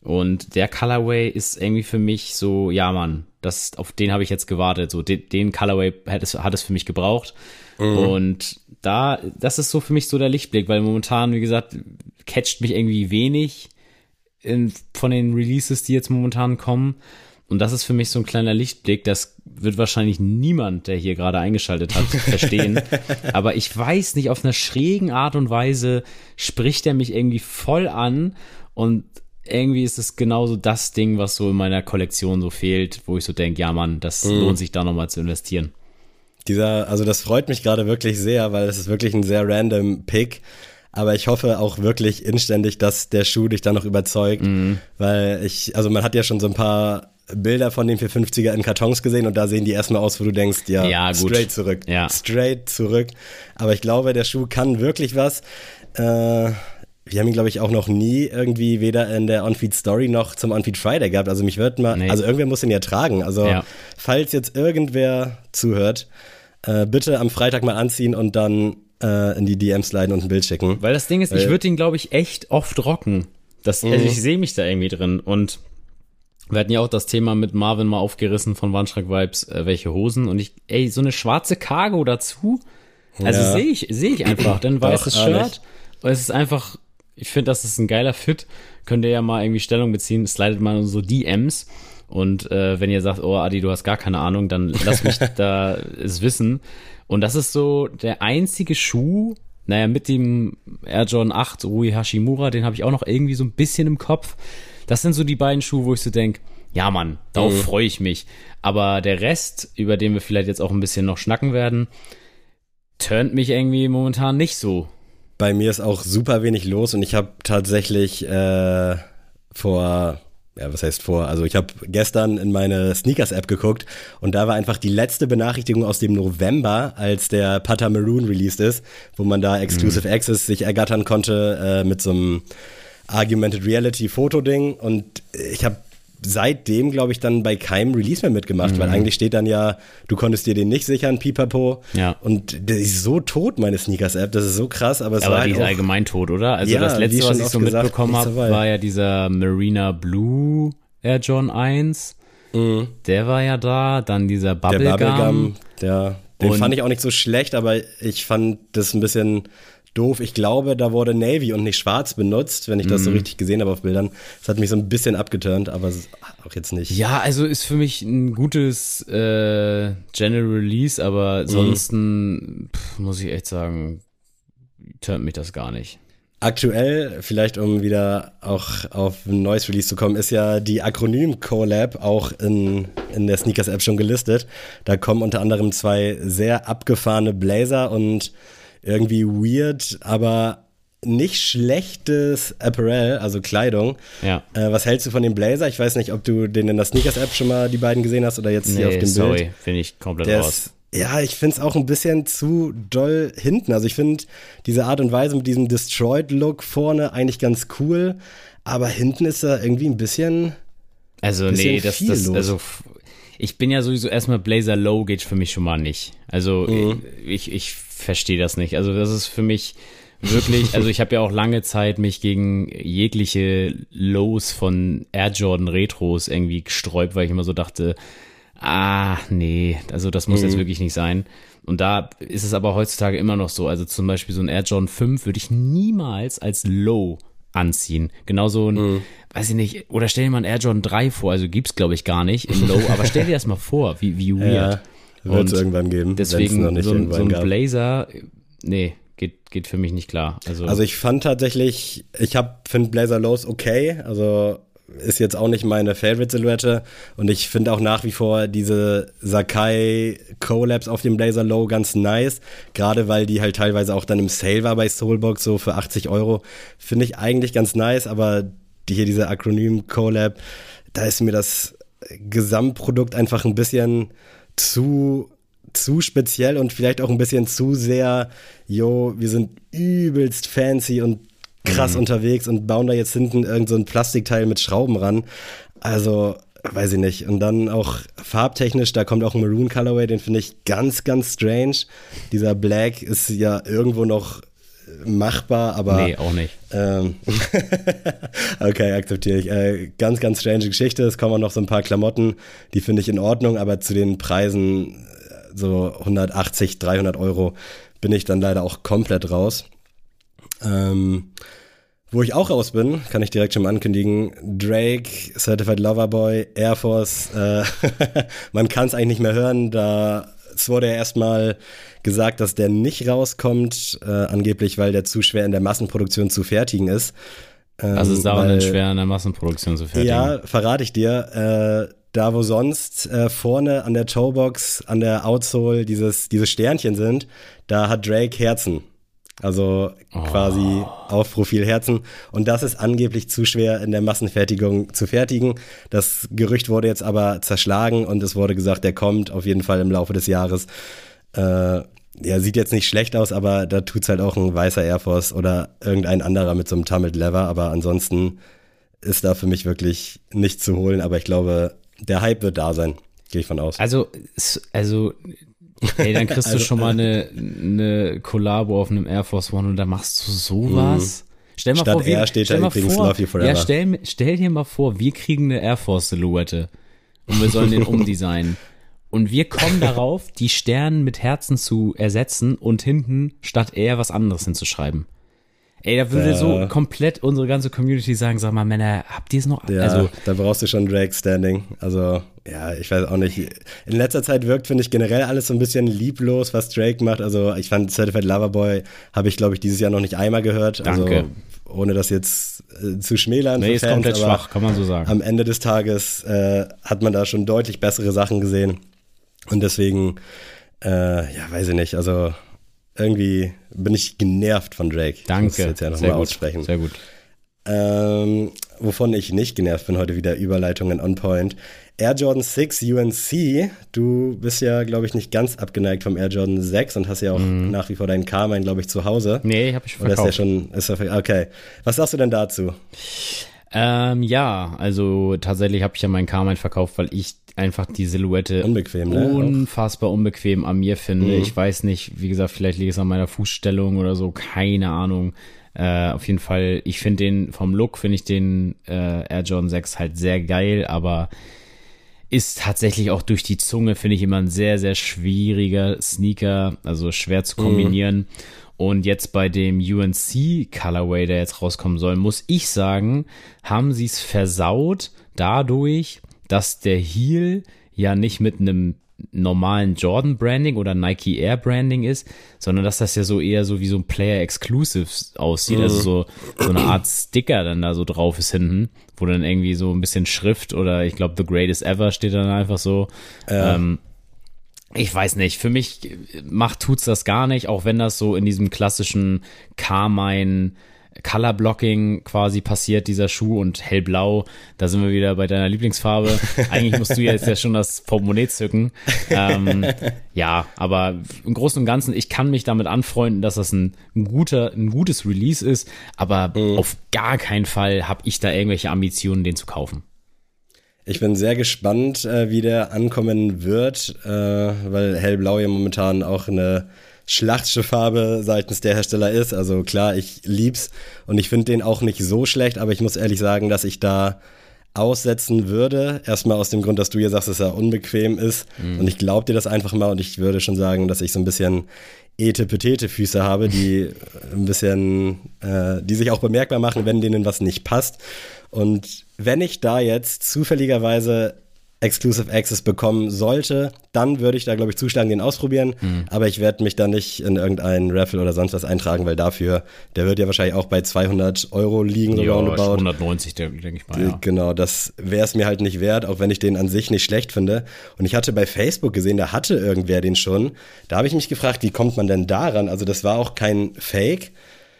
S1: Und der Colorway ist irgendwie für mich so, ja Mann, das, auf den habe ich jetzt gewartet. So, den, den Colorway hat es, hat es für mich gebraucht. Und da, das ist so für mich so der Lichtblick, weil momentan, wie gesagt, catcht mich irgendwie wenig in, von den Releases, die jetzt momentan kommen. Und das ist für mich so ein kleiner Lichtblick. Das wird wahrscheinlich niemand, der hier gerade eingeschaltet hat, verstehen. Aber ich weiß nicht, auf einer schrägen Art und Weise spricht er mich irgendwie voll an. Und irgendwie ist es genauso das Ding, was so in meiner Kollektion so fehlt, wo ich so denke, ja Mann, das lohnt sich da nochmal zu investieren.
S2: Dieser, also das freut mich gerade wirklich sehr, weil es ist wirklich ein sehr random Pick. Aber ich hoffe auch wirklich inständig, dass der Schuh dich dann noch überzeugt, weil ich, also man hat ja schon so ein paar Bilder von den 450er in Kartons gesehen und da sehen die erstmal aus, wo du denkst, ja,
S1: Ja, gut.
S2: straight zurück,
S1: Ja.
S2: straight zurück. Aber ich glaube, der Schuh kann wirklich was. Äh, wir haben ihn, glaube ich, auch noch nie irgendwie weder in der On-Feed Story noch zum On-Feed Friday gehabt. Also mich wird mal,
S1: Nee.
S2: also irgendwer muss ihn ja tragen. Also
S1: Ja.
S2: falls jetzt irgendwer zuhört, äh, bitte am Freitag mal anziehen und dann äh, in die DMs leiten und ein Bild schicken.
S1: Weil das Ding ist, ich
S2: Weil-
S1: würde ihn, glaube ich, echt oft rocken. Das, also ich sehe mich da irgendwie drin. Und wir hatten ja auch das Thema mit Marvin mal aufgerissen von Wandschrank-Vibes, äh, welche Hosen. Und ich, ey, so eine schwarze Cargo dazu, also
S2: Ja.
S1: sehe ich, sehe ich einfach. Dann weißes. Shirt. Und es ist einfach, ich finde, das ist ein geiler Fit. Könnt ihr ja mal irgendwie Stellung beziehen. Slidet mal in so DMs. Und äh, wenn ihr sagt, oh Adi, du hast gar keine Ahnung, dann lass mich da es wissen. Und das ist so der einzige Schuh, naja, mit dem Air Jordan 8 Rui Hashimura, den habe ich auch noch irgendwie so ein bisschen im Kopf. Das sind so die beiden Schuhe, wo ich so denk, ja Mann, darauf
S2: Mhm.
S1: freue ich mich. Aber der Rest, über den wir vielleicht jetzt auch ein bisschen noch schnacken werden, turnt mich irgendwie momentan nicht so.
S2: Bei mir ist auch super wenig los und ich habe tatsächlich äh, vor, ja, was heißt vor, also ich habe gestern in meine Sneakers-App geguckt und da war einfach die letzte Benachrichtigung aus dem November, als der Pata Maroon released ist, wo man da Exclusive Access sich ergattern konnte äh, mit so einem Argumented Reality Foto-Ding und ich habe seitdem, glaube ich, dann bei keinem Release mehr mitgemacht, weil eigentlich steht dann ja, du konntest dir den nicht sichern, pipapo.
S1: Ja.
S2: Und der ist so tot, meine Sneakers-App, das ist so krass, aber es
S1: Aber
S2: war
S1: die
S2: halt
S1: ist
S2: auch,
S1: allgemein tot, oder? Also
S2: Ja,
S1: das letzte, was ich so
S2: gesagt,
S1: mitbekommen habe, war ja dieser Marina Blue Air John 1. Der war ja da. Dann dieser
S2: Mhm. der
S1: Bubblegum.
S2: Bubblegum, der, den
S1: Und-
S2: fand ich auch nicht so schlecht, aber ich fand das ein bisschen doof. Ich glaube, da wurde Navy und nicht schwarz benutzt, wenn ich das
S1: Mhm.
S2: so richtig gesehen habe auf Bildern. Das hat mich so ein bisschen abgeturnt, aber auch jetzt nicht.
S1: Ja, also ist für mich ein gutes äh, General Release, aber ansonsten pff, muss ich echt sagen, turnt mich das gar nicht.
S2: Aktuell, vielleicht um wieder auch auf ein neues Release zu kommen, ist ja die Akronym-Collab auch in, in der Sneakers-App schon gelistet. Da kommen unter anderem zwei sehr abgefahrene Blazer und irgendwie weird, aber nicht schlechtes Apparel, also Kleidung.
S1: Ja.
S2: Äh, was hältst du von dem Blazer? Ich weiß nicht, ob du den in der Sneakers-App schon mal die beiden gesehen hast oder jetzt hier auf
S1: Nee,
S2: dem
S1: sorry,
S2: Bild.
S1: finde ich komplett
S2: Der
S1: raus.
S2: ist, ja, ich finde es auch ein bisschen zu doll hinten. Also ich finde diese Art und Weise mit diesem Destroyed-Look vorne eigentlich ganz cool, aber hinten ist er irgendwie ein bisschen.
S1: Also
S2: bisschen
S1: nee, das,
S2: viel
S1: das
S2: los.
S1: also ich bin ja sowieso erstmal Blazer Low geht für mich schon mal nicht. Also
S2: Mhm.
S1: ich, ich verstehe das nicht. Also das ist für mich wirklich, also ich habe ja auch lange Zeit mich gegen jegliche Lows von Air Jordan Retros irgendwie gesträubt, weil ich immer so dachte, ah, nee, also das muss jetzt
S2: Mhm.
S1: wirklich nicht sein. Und da ist es aber heutzutage immer noch so. Also zum Beispiel so ein Air Jordan 5 würde ich niemals als Low anziehen. Genauso ein,
S2: Mhm.
S1: weiß ich nicht, oder stell dir mal ein Air Jordan 3 vor, also gibt's glaube ich gar nicht im Low, aber stell dir das mal vor, wie, wie weird.
S2: Ja, wird es irgendwann geben.
S1: Deswegen
S2: noch nicht
S1: so, so ein
S2: gab.
S1: Blazer, nee, geht, geht für mich nicht klar. Also,
S2: Also ich fand tatsächlich, ich hab finde Blazer Lows okay, also ist jetzt auch nicht meine Favorite-Silhouette und ich finde auch nach wie vor diese Sakai Collabs auf dem Blazer Low ganz nice, gerade weil die halt teilweise auch dann im Sale war bei Soulbox so für 80 Euro, finde ich eigentlich ganz nice, aber die hier diese Akronym Collab, da ist mir das Gesamtprodukt einfach ein bisschen zu zu speziell und vielleicht auch ein bisschen zu sehr, yo, wir sind übelst fancy und krass mhm. unterwegs und bauen da jetzt hinten irgend so ein Plastikteil mit Schrauben ran. Also, weiß ich nicht. Und dann auch farbtechnisch, da kommt auch ein Maroon Colorway, den finde ich ganz, ganz strange. Dieser Black ist ja irgendwo noch machbar, aber.
S1: Nee, auch nicht.
S2: Ähm, okay, akzeptiere ich. Äh, ganz, ganz strange Geschichte. Es kommen auch noch so ein paar Klamotten, die finde ich in Ordnung, aber zu den Preisen äh, so 180, 300 Euro bin ich dann leider auch komplett raus. Ähm, wo ich auch raus bin, kann ich direkt schon mal ankündigen. Drake, Certified Lover Boy, Air Force. Äh, man kann es eigentlich nicht mehr hören. Da es wurde ja erstmal gesagt, dass der nicht rauskommt, äh, angeblich, weil der zu schwer in der Massenproduktion zu fertigen ist.
S1: Ähm, also ist auch nicht schwer in der Massenproduktion zu fertigen.
S2: Ja, verrate ich dir. Äh, da wo sonst äh, vorne an der Toebox, an der Outsole dieses, diese Sternchen sind, da hat Drake Herzen. Also oh. quasi auf Profil Herzen. Und das ist angeblich zu schwer in der Massenfertigung zu fertigen. Das Gerücht wurde jetzt aber zerschlagen und es wurde gesagt, der kommt auf jeden Fall im Laufe des Jahres. Äh, ja, sieht jetzt nicht schlecht aus, aber da tut's halt auch ein weißer Air Force oder irgendein anderer mit so einem Tumbled Lever. Aber ansonsten ist da für mich wirklich nichts zu holen. Aber ich glaube, der Hype wird da sein. Gehe ich von aus.
S1: Also, also Ey, dann kriegst also, du schon mal eine, eine Kollabo auf einem Air Force One und da machst du sowas. Mhm. Stell mal
S2: Statt
S1: vor,
S2: wir, steht stell da übrigens vor, Love You Forever.
S1: Ja, stell, stell dir mal vor, wir kriegen eine Air Force Silhouette und wir sollen den umdesignen. Und wir kommen darauf, die Sterne mit Herzen zu ersetzen und hinten statt eher was anderes hinzuschreiben. Ey, da würde ja. so komplett unsere ganze Community sagen, sag mal, Männer, habt ihr es noch?
S2: Ja, also, da brauchst du schon Drake Standing. Also, ja, ich weiß auch nicht. In letzter Zeit wirkt, finde ich, generell alles so ein bisschen lieblos, was Drake macht. Also, ich fand Certified Loverboy habe ich, glaube ich, dieses Jahr noch nicht einmal gehört.
S1: Danke.
S2: Also, ohne das jetzt äh, zu schmälern.
S1: Nee, ist Fans, komplett schwach, kann man so sagen.
S2: Am Ende des Tages äh, hat man da schon deutlich bessere Sachen gesehen. Und deswegen, äh, ja, weiß ich nicht. Also, irgendwie bin ich genervt von Drake.
S1: Danke. Ich
S2: muss jetzt ja nochmal aussprechen.
S1: Sehr gut.
S2: Ähm, wovon ich nicht genervt bin, heute wieder Überleitungen on point. Air Jordan 6 UNC. Du bist ja, glaube ich, nicht ganz abgeneigt vom Air Jordan 6 und hast ja auch mm. nach wie vor deinen Carmine, glaube ich, zu Hause.
S1: Nee, habe ich verkauft.
S2: Oder ist ja schon, ist ja, okay. Was sagst du denn dazu?
S1: Ähm, ja, also tatsächlich habe ich ja meinen Carmine verkauft, weil ich einfach die Silhouette
S2: unbequem, ne?
S1: unfassbar unbequem an mir finde. Mhm. Ich weiß nicht, wie gesagt, vielleicht liegt es an meiner Fußstellung oder so, keine Ahnung. Äh, auf jeden Fall, ich finde den vom Look, finde ich den äh, Air Jordan 6 halt sehr geil, aber ist tatsächlich auch durch die Zunge, finde ich immer ein sehr, sehr schwieriger Sneaker, also schwer zu kombinieren. Mhm. Und jetzt bei dem UNC Colorway, der jetzt rauskommen soll, muss ich sagen, haben sie es versaut dadurch, dass der Heel ja nicht mit einem normalen Jordan Branding oder Nike Air Branding ist, sondern dass das ja so eher so wie so ein Player Exclusive aussieht, mhm. also so, so eine Art Sticker dann da so drauf ist hinten, wo dann irgendwie so ein bisschen Schrift oder ich glaube The Greatest Ever steht dann einfach so. Ja. Ähm, ich weiß nicht, für mich macht tut's das gar nicht, auch wenn das so in diesem klassischen Carmine Color Blocking quasi passiert, dieser Schuh und hellblau, da sind wir wieder bei deiner Lieblingsfarbe. Eigentlich musst du jetzt ja schon das Portemonnaie zücken. Ähm, ja, aber im Großen und Ganzen, ich kann mich damit anfreunden, dass das ein, guter, ein gutes Release ist, aber mhm. auf gar keinen Fall habe ich da irgendwelche Ambitionen, den zu kaufen.
S2: Ich bin sehr gespannt, äh, wie der ankommen wird, äh, weil hellblau ja momentan auch eine Schlachtschifffarbe seitens der Hersteller ist. Also klar, ich lieb's und ich finde den auch nicht so schlecht, aber ich muss ehrlich sagen, dass ich da aussetzen würde. Erstmal aus dem Grund, dass du hier sagst, dass er unbequem ist. Mhm. Und ich glaube dir das einfach mal und ich würde schon sagen, dass ich so ein bisschen etepetete Füße habe, die ein bisschen, äh, die sich auch bemerkbar machen, wenn denen was nicht passt. Und wenn ich da jetzt zufälligerweise Exclusive Access bekommen sollte, dann würde ich da, glaube ich, zuschlagen, den ausprobieren. Mhm. Aber ich werde mich da nicht in irgendeinen Raffle oder sonst was eintragen, weil dafür, der wird ja wahrscheinlich auch bei 200 Euro liegen,
S1: so ja, roundabout. 190, denke ich mal. Ja.
S2: Genau, das wäre es mir halt nicht wert, auch wenn ich den an sich nicht schlecht finde. Und ich hatte bei Facebook gesehen, da hatte irgendwer den schon. Da habe ich mich gefragt, wie kommt man denn daran? Also, das war auch kein Fake.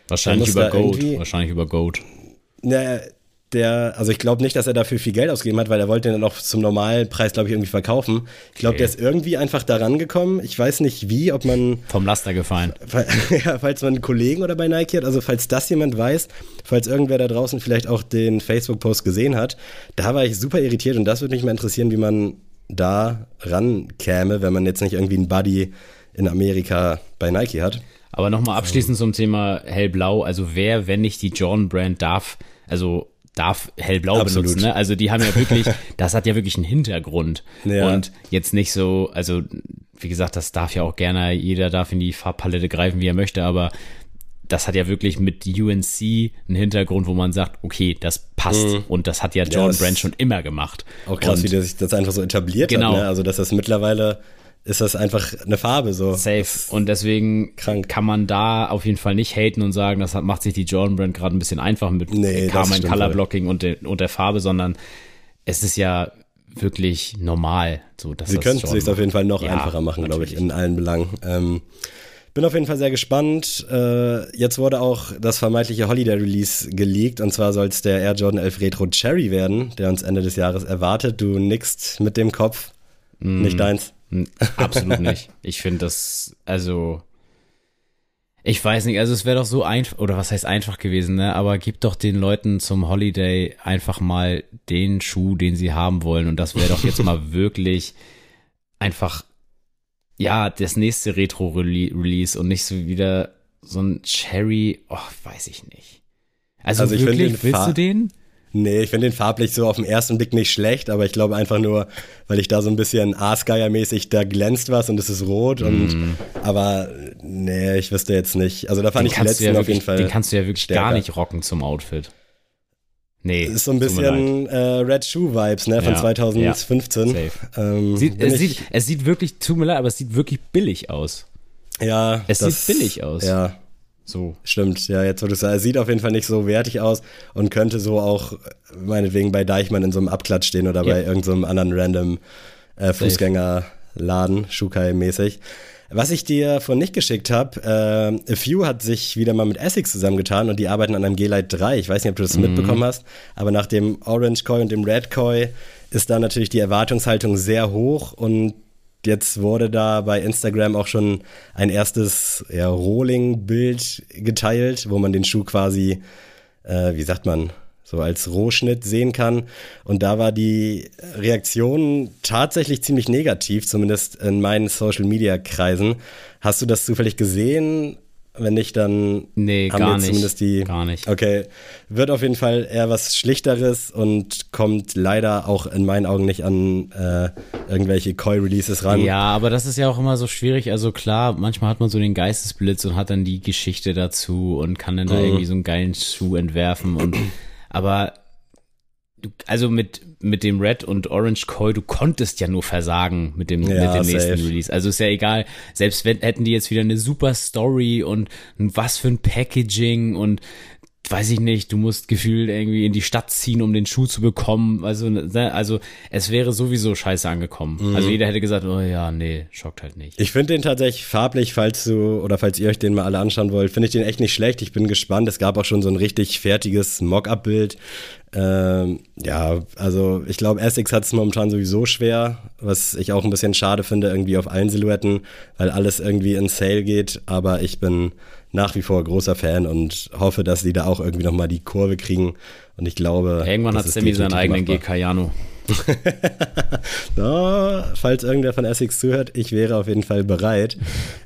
S1: Wahrscheinlich über Goat. Wahrscheinlich über Goat.
S2: Na, der, also ich glaube nicht, dass er dafür viel Geld ausgegeben hat, weil er wollte den dann auch zum normalen Preis, glaube ich, irgendwie verkaufen. Ich glaube,
S1: Okay.
S2: der ist irgendwie einfach daran gekommen. Ich weiß nicht wie, ob man,
S1: Vom Laster gefallen.
S2: Fall- ja, falls man einen Kollegen oder bei Nike hat, also falls das jemand weiß, falls irgendwer da draußen vielleicht auch den Facebook-Post gesehen hat, da war ich super irritiert und das würde mich mal interessieren, wie man da rankäme, wenn man jetzt nicht irgendwie einen Buddy in Amerika bei Nike hat.
S1: Aber nochmal abschließend zum Thema hellblau. Also wer, wenn nicht die Jordan Brand darf, also darf hellblau
S2: Absolut.
S1: benutzen. Ne? Also die haben ja wirklich, das hat ja wirklich einen Hintergrund.
S2: Ja.
S1: Und jetzt nicht so, also wie gesagt, das darf ja auch gerne, jeder darf in die Farbpalette greifen, wie er möchte, aber das hat ja wirklich mit UNC einen Hintergrund, wo man sagt, okay, das passt. Und das hat ja Jordan
S2: das-
S1: Brand schon immer gemacht.
S2: Auch krass,
S1: Und
S2: wie der sich das einfach so etabliert
S1: Genau.
S2: hat. Ne? Also, dass das mittlerweile ist das einfach eine Farbe so.
S1: Safe. Und deswegen
S2: Krank.
S1: kann man da auf jeden Fall nicht haten und sagen, das hat, macht sich die Jordan Brand gerade ein bisschen einfach mit
S2: Nee,
S1: Carmine Color. Blocking und, der- und der Farbe, sondern es ist ja wirklich normal. So, dass
S2: Sie
S1: das
S2: können es sich auf jeden Fall noch
S1: Ja,
S2: einfacher machen, glaube ich, in allen Belangen. Ähm, bin auf jeden Fall sehr gespannt. Äh, jetzt wurde auch das vermeintliche Holiday Release geleakt und zwar soll es der Air Jordan 11 Retro Cherry werden, der uns Ende des Jahres erwartet. Du nickst mit dem Kopf.
S1: Mm.
S2: Nicht deins.
S1: Absolut nicht. Ich finde das, also, ich weiß nicht, also es wäre doch so einfach, oder was heißt einfach gewesen, ne? Aber gib doch den Leuten zum Holiday einfach mal den Schuh, den sie haben wollen. Und das wäre doch jetzt mal wirklich einfach, ja, das nächste Retro-Release und nicht so wieder so ein Cherry, oh, weiß ich nicht. Also,
S2: Also
S1: wirklich, willst
S2: Fa-
S1: du den?
S2: Nee, ich finde den farblich so auf den ersten Blick nicht schlecht, aber ich glaube einfach nur, weil ich da so ein bisschen Aasgeier-mäßig, da glänzt was und es ist rot und, aber nee, ich wüsste jetzt nicht. Also da fand
S1: Den
S2: ich
S1: du
S2: letzten
S1: ja
S2: auf jeden
S1: wirklich,
S2: Fall.
S1: den kannst du ja wirklich gar
S2: stärker.
S1: nicht rocken zum Outfit. Nee.
S2: ist so ein bisschen äh, Red Shoe Vibes, ne, von
S1: Ja,
S2: 2015.
S1: Safe.
S2: Ähm,
S1: Sieht, es, sieht, es sieht wirklich, tut mir leid, aber es sieht wirklich billig aus.
S2: ja,
S1: es
S2: das-
S1: sieht billig aus.
S2: Ja,
S1: So.
S2: stimmt. Ja, jetzt wo du sagst, es sieht auf jeden Fall nicht so wertig aus und könnte so auch meinetwegen bei Deichmann in so einem Abklatsch stehen oder
S1: Ja.
S2: bei irgendeinem anderen random äh, Fußgängerladen, Shukai-mäßig. Was ich dir von nicht geschickt habe, äh, A Few hat sich wieder mal mit Essex zusammengetan und die arbeiten an einem G-Lite 3. Ich weiß nicht, ob du das
S1: Mhm.
S2: mitbekommen hast, aber nach dem Orange Koi und dem Red Koi ist da natürlich die Erwartungshaltung sehr hoch und Jetzt wurde da bei Instagram auch schon ein erstes ja, Rolling-Bild geteilt, wo man den Schuh quasi, äh, wie sagt man, so als Rohschnitt sehen kann. Und da war die Reaktion tatsächlich ziemlich negativ, zumindest in meinen Social-Media-Kreisen. Hast du das zufällig gesehen? Wenn nicht, dann
S1: Nee,
S2: haben
S1: gar
S2: wir
S1: nicht.
S2: zumindest die.
S1: Gar nicht.
S2: Okay, wird auf jeden Fall eher was Schlichteres und kommt leider auch in meinen Augen nicht an äh, irgendwelche Koi-Releases ran.
S1: Ja, aber das ist ja auch immer so schwierig. Also klar, manchmal hat man so den Geistesblitz und hat dann die Geschichte dazu und kann dann
S2: Mhm.
S1: da irgendwie so einen geilen Schuh entwerfen. Und aber also mit mit dem Red und Orange Koi, du konntest ja nur versagen mit dem
S2: Ja,
S1: mit dem nächsten
S2: safe.
S1: Release. Also ist ja egal. Selbst wenn hätten die jetzt wieder eine super Story und was für ein Packaging und weiß ich nicht, du musst gefühlt irgendwie in die Stadt ziehen, um den Schuh zu bekommen. Also, ne, also es wäre sowieso scheiße angekommen.
S2: Mhm.
S1: Also jeder hätte gesagt, oh ja, nee, schockt halt nicht.
S2: Ich finde den tatsächlich farblich, falls du oder falls ihr euch den mal alle anschauen wollt, finde ich den echt nicht schlecht. Ich bin gespannt. Es gab auch schon so ein richtig fertiges Mock-up-Bild. Ähm, ja, also ich glaube, Essex hat es momentan sowieso schwer, was ich auch ein bisschen schade finde, irgendwie auf allen Silhouetten, weil alles irgendwie in Sale geht. Aber ich bin nach wie vor großer Fan und hoffe, dass die da auch irgendwie nochmal die Kurve kriegen. Und ich glaube,
S1: Irgendwann hat Sammy seinen eigenen. GK Jano.
S2: No, falls irgendwer von Essex zuhört, ich wäre auf jeden Fall bereit.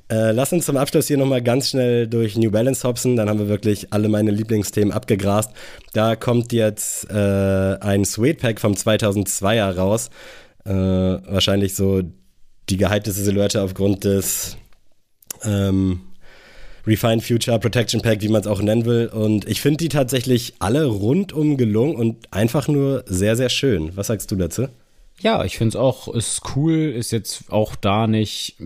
S2: Äh, lass uns zum Abschluss hier nochmal ganz schnell durch New Balance hopsen. Dann haben wir wirklich alle meine Lieblingsthemen abgegrast. Da kommt jetzt äh, ein Suede Pack vom 2002er raus. Äh, wahrscheinlich so die gehypteste Silhouette aufgrund des ähm, Refined Future Protection Pack, wie man es auch nennen will. Und ich finde die tatsächlich alle rundum gelungen und einfach nur sehr, sehr schön. Was sagst du dazu?
S1: Ja, ich finde es auch, ist cool, ist jetzt auch da nicht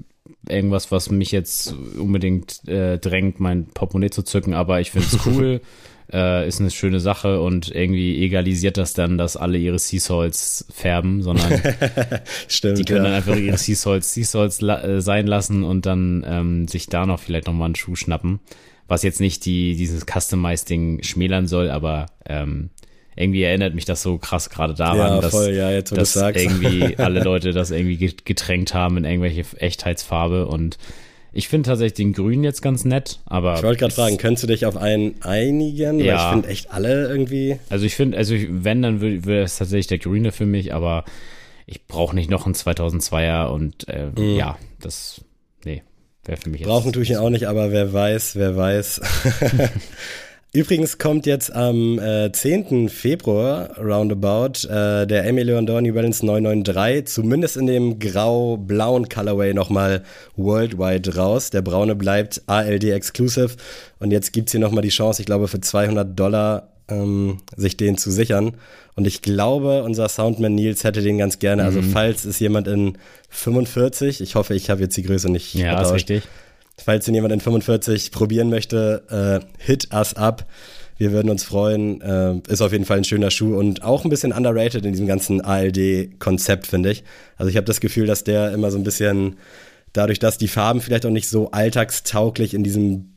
S1: irgendwas, was mich jetzt unbedingt äh, drängt, mein Portemonnaie zu zücken, aber ich finde es cool, äh, ist eine schöne Sache und irgendwie egalisiert das dann, dass alle ihre Sea Salts färben, sondern
S2: Stimmt.
S1: die können dann
S2: ja.
S1: einfach ihre Sea Salts, sea Salts la äh, sein lassen und dann ähm, sich da noch vielleicht nochmal einen Schuh schnappen, was jetzt nicht die, dieses Customized-Ding schmälern soll, aber ähm, irgendwie erinnert mich das so krass gerade daran,
S2: Ja,
S1: dass,
S2: voll, ja, jetzt,
S1: dass irgendwie alle Leute das irgendwie get- getränkt haben in irgendwelche Echtheitsfarbe und ich finde tatsächlich den Grün jetzt ganz nett, aber
S2: Ich wollte gerade fragen, könntest du dich auf einen einigen? Weil
S1: Ja.
S2: ich finde echt alle irgendwie.
S1: Also ich finde, also ich, wenn, dann würde wär es tatsächlich der Grüne für mich, aber ich brauche nicht noch einen 2002er und äh, ja, das, nee, wäre für mich jetzt.
S2: Mhm. Brauchen tue ich ihn auch nicht, aber wer weiß, wer weiß. Übrigens kommt jetzt am äh, 10. Februar, roundabout, äh, der Emilio Andor New Balance 993, zumindest in dem grau-blauen Colorway nochmal worldwide raus. Der braune bleibt ALD Exclusive und jetzt gibt's hier nochmal die Chance, ich glaube für 200 Dollar ähm, sich den zu sichern. Und ich glaube, unser Soundman Nils hätte den ganz gerne. Also falls es jemand in 45, ich hoffe, ich habe jetzt die Größe nicht
S1: Ja, ist richtig.
S2: Falls den jemand in 45 probieren möchte, äh, hit us up. Wir würden uns freuen. Äh, ist auf jeden Fall ein schöner Schuh und auch ein bisschen underrated in diesem ganzen ALD-Konzept, finde ich. Also ich habe das Gefühl, dass der immer so ein bisschen, dadurch, dass die Farben vielleicht auch nicht so alltagstauglich in diesem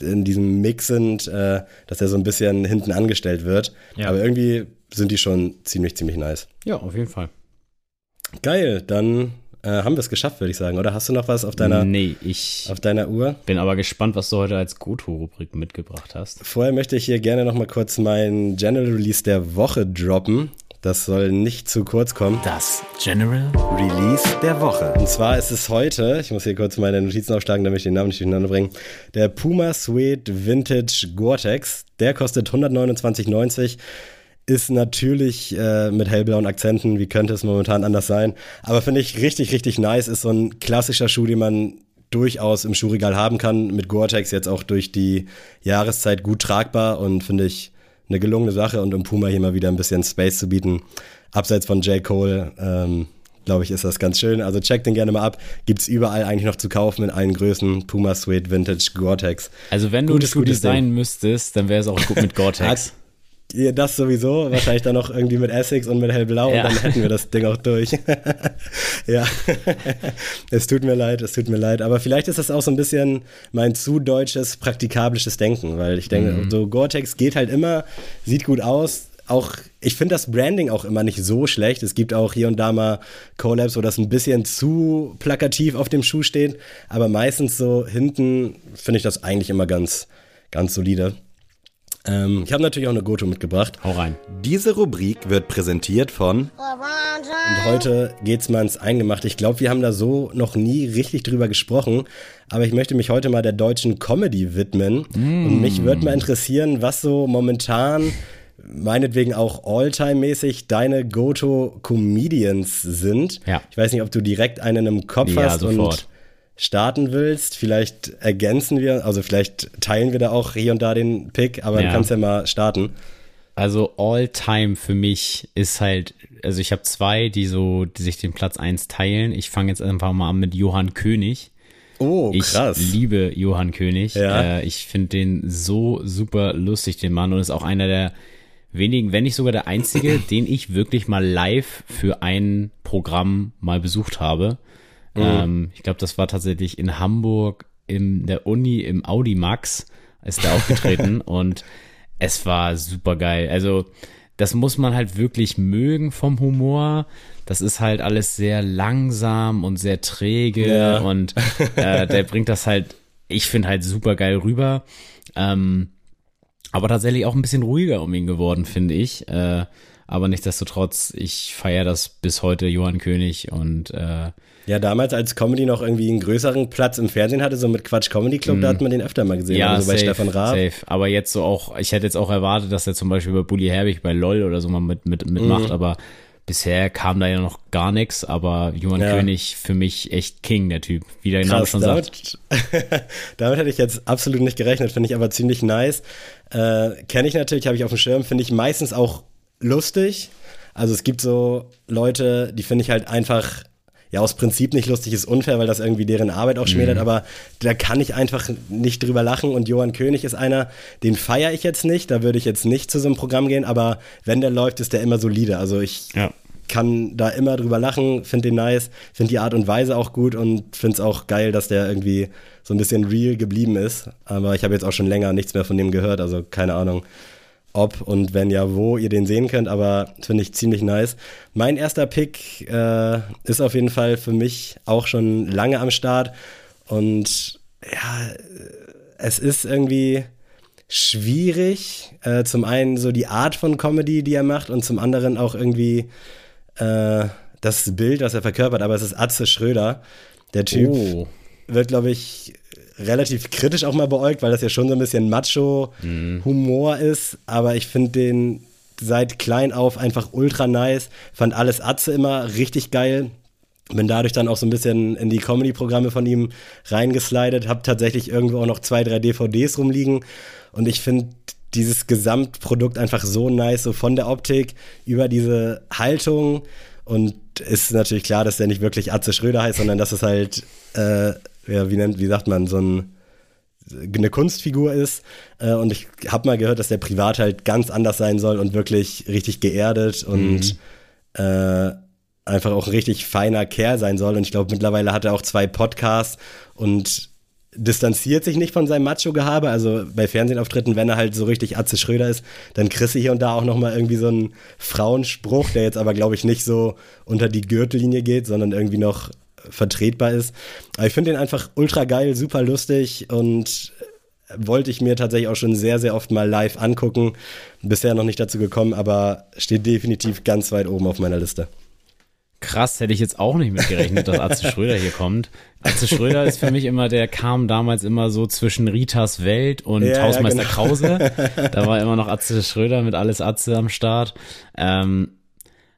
S2: in diesem Mix sind, äh, dass er so ein bisschen hinten angestellt wird.
S1: Ja.
S2: Aber irgendwie sind die schon ziemlich, ziemlich nice.
S1: Ja, auf jeden Fall.
S2: Geil, dann äh, haben wir es geschafft, würde ich sagen. Oder hast du noch was auf deiner,
S1: nee, ich
S2: auf deiner Uhr?
S1: bin aber gespannt, was du heute als Goto-Rubrik mitgebracht hast.
S2: Vorher möchte ich hier gerne noch mal kurz meinen General Release der Woche droppen. Das soll nicht zu kurz kommen.
S1: Das General
S2: Release der Woche. Und zwar ist es heute, ich muss hier kurz meine Notizen aufschlagen, damit ich den Namen nicht durcheinander bringe, der Puma Suede Vintage Gore-Tex. Der kostet 129,90. Ist natürlich äh, mit hellblauen Akzenten, wie könnte es momentan anders sein. Aber finde ich richtig, richtig nice. Ist so ein klassischer Schuh, den man durchaus im Schuhregal haben kann. Mit Gore-Tex jetzt auch durch die Jahreszeit gut tragbar und finde ich eine gelungene Sache und um Puma hier mal wieder ein bisschen Space zu bieten. Abseits von J. Cole, ähm, glaube ich, ist das ganz schön. Also checkt den gerne mal ab. Gibt's überall eigentlich noch zu kaufen in allen Größen. Puma Suede Vintage Gore-Tex.
S1: Also wenn du
S2: Gutes,
S1: ein Schuh designen müsstest, dann wäre es auch gut mit Gore-Tex.
S2: Das sowieso, wahrscheinlich dann noch irgendwie mit Essex und mit hellblau
S1: Ja.
S2: und dann hätten wir das Ding auch durch. ja, es tut mir leid, es tut mir leid, aber vielleicht ist das auch so ein bisschen mein zu deutsches, praktikablisches Denken, weil ich denke,
S1: Mhm.
S2: so Gore-Tex geht halt immer, sieht gut aus, auch, ich finde das Branding auch immer nicht so schlecht. Es gibt auch hier und da mal Collabs, wo das ein bisschen zu plakativ auf dem Schuh steht, aber meistens so hinten finde ich das eigentlich immer ganz, ganz solide. Ähm, ich habe natürlich auch eine Goto mitgebracht.
S1: Hau rein.
S3: Diese Rubrik wird präsentiert von
S2: Und heute geht's mal ins Eingemachte. Ich glaube, wir haben da so noch nie richtig drüber gesprochen. Aber ich möchte mich heute mal der deutschen Comedy widmen. Und mich würde mal interessieren, was so momentan, meinetwegen auch All-Time-mäßig, deine Goto-Comedians sind.
S1: Ja.
S2: Ich weiß nicht, ob du direkt einen im Kopf
S1: Ja,
S2: hast und
S1: sofort.
S2: Starten willst. Vielleicht ergänzen wir, also vielleicht teilen wir da auch hier und da den Pick, aber
S1: Ja.
S2: du kannst ja mal starten.
S1: Also All-Time für mich ist halt, also ich habe zwei, die so, die sich den Platz eins teilen. Ich fange jetzt einfach mal an mit Johann König.
S2: Oh,
S1: Ich
S2: krass.
S1: liebe Johann König.
S2: Ja.
S1: Äh, ich finde den so super lustig, den Mann, und ist auch einer der wenigen, wenn nicht sogar der einzige, den ich wirklich mal live für ein Programm mal besucht habe.
S2: Mhm.
S1: Ähm, ich glaube, das war tatsächlich in Hamburg in der Uni im Audi Max ist der aufgetreten und es war super geil. Also das muss man halt wirklich mögen vom Humor. Das ist halt alles sehr langsam und sehr träge
S2: Ja.
S1: und äh, der bringt das halt, ich finde halt super geil rüber. Ähm, aber tatsächlich auch ein bisschen ruhiger um ihn geworden, finde ich. Äh, aber nichtsdestotrotz, ich feiere das bis heute, Johann König und äh,
S2: Ja, damals als Comedy noch irgendwie einen größeren Platz im Fernsehen hatte, so mit Quatsch Comedy Club, da hat man den öfter mal gesehen,
S1: Mhm. ja,
S2: also bei
S1: safe,
S2: Stefan Raab.
S1: safe. Aber jetzt so auch, ich hätte jetzt auch erwartet, dass er zum Beispiel bei Bully Herbig bei LOL oder so mal mit, mit, mitmacht,
S2: Mhm.
S1: aber bisher kam da ja noch gar nichts, aber Johann
S2: Ja.
S1: König für mich echt King, der Typ, wie der Name schon sagt.
S2: damit, damit hätte ich jetzt absolut nicht gerechnet, finde ich aber ziemlich nice. Äh, Kenne ich natürlich, habe ich auf dem Schirm, finde ich meistens auch lustig. Also es gibt so Leute, die finde ich halt einfach, ja aus Prinzip nicht lustig, ist unfair, weil das irgendwie deren Arbeit auch schmälert, aber da kann ich einfach nicht drüber lachen und Johann König ist einer, den feiere ich jetzt nicht, da würde ich jetzt nicht zu so einem Programm gehen, aber wenn der läuft, ist der immer solide. Also ich
S1: Ja.
S2: kann da immer drüber lachen, finde den nice, finde die Art und Weise auch gut und finde es auch geil, dass der irgendwie so ein bisschen real geblieben ist. Aber ich habe jetzt auch schon länger nichts mehr von dem gehört, also keine Ahnung, ob und wenn ja, wo ihr den sehen könnt, aber finde ich ziemlich nice. Mein erster Pick äh, ist auf jeden Fall für mich auch schon lange am Start und ja, es ist irgendwie schwierig. Äh, zum einen so die Art von Comedy, die er macht und zum anderen auch irgendwie äh, das Bild, was er verkörpert, aber es ist Atze Schröder. Der Typ oh. Wird, glaube ich, relativ kritisch auch mal beäugt, weil das ja schon so ein bisschen Macho-Humor mhm. ist. Aber ich finde den seit klein auf einfach ultra nice. Fand alles Atze immer richtig geil. Bin dadurch dann auch so ein bisschen in die Comedy-Programme von ihm reingeslidet. Hab tatsächlich irgendwo auch noch zwei, drei DVDs rumliegen. Und ich finde dieses Gesamtprodukt einfach so nice, so von der Optik über diese Haltung. Und ist natürlich klar, dass der nicht wirklich Atze Schröder heißt, sondern dass es halt äh, ja, wie nennt, wie sagt man, so ein eine Kunstfigur ist. Äh, und ich habe mal gehört, dass der privat halt ganz anders sein soll und wirklich richtig geerdet und mhm. äh, einfach auch ein richtig feiner Kerl sein soll. Und ich glaube, mittlerweile hat er auch zwei Podcasts und distanziert sich nicht von seinem Macho-Gehabe. Also bei Fernsehauftritten, wenn er halt so richtig Atze Schröder ist, dann kriegst du hier und da auch nochmal irgendwie so einen Frauenspruch, der jetzt aber, glaube ich, nicht so unter die Gürtellinie geht, sondern irgendwie noch vertretbar ist. Aber ich finde den einfach ultra geil, super lustig und wollte ich mir tatsächlich auch schon sehr, sehr oft mal live angucken. Bisher noch nicht dazu gekommen, aber steht definitiv ganz weit oben auf meiner Liste.
S1: Krass, hätte ich jetzt auch nicht mitgerechnet, dass Atze Schröder hier kommt. Atze Schröder ist für mich immer, der kam damals immer so zwischen Ritas Welt und ja, Hausmeister ja, genau. Krause. Da war immer noch Atze Schröder mit alles Atze am Start. Ähm,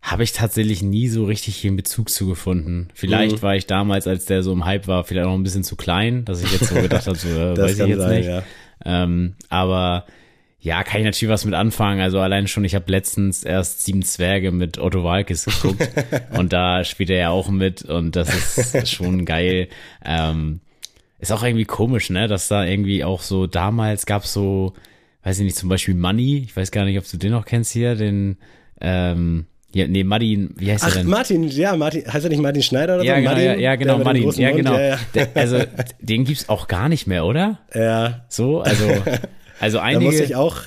S1: habe ich tatsächlich nie so richtig hier einen Bezug zu gefunden. Vielleicht mhm. war ich damals, als der so im Hype war, vielleicht noch ein bisschen zu klein, dass ich jetzt so gedacht habe, so, äh, weiß ich jetzt sein, nicht. Ja. Ähm, aber ja, kann ich natürlich was mit anfangen. Also allein schon, ich habe letztens erst Sieben Zwerge mit Otto Walkes geguckt und da spielt er ja auch mit und das ist schon geil. Ähm, ist auch irgendwie komisch, ne, dass da irgendwie auch so damals gab so, weiß ich nicht, zum Beispiel Money. Ich weiß gar nicht, ob du den noch kennst hier, den ähm, ja, nee, Martin, wie heißt
S2: Ach,
S1: er denn?
S2: Martin, ja, Martin, heißt er nicht Martin Schneider oder
S1: ja,
S2: so?
S1: Genau,
S2: Martin,
S1: ja, ja, genau, Martin, ja, genau. Ja. Der, also, den gibt's auch gar nicht mehr, oder?
S2: Ja.
S1: So, also, also einige.
S2: Da muss ich auch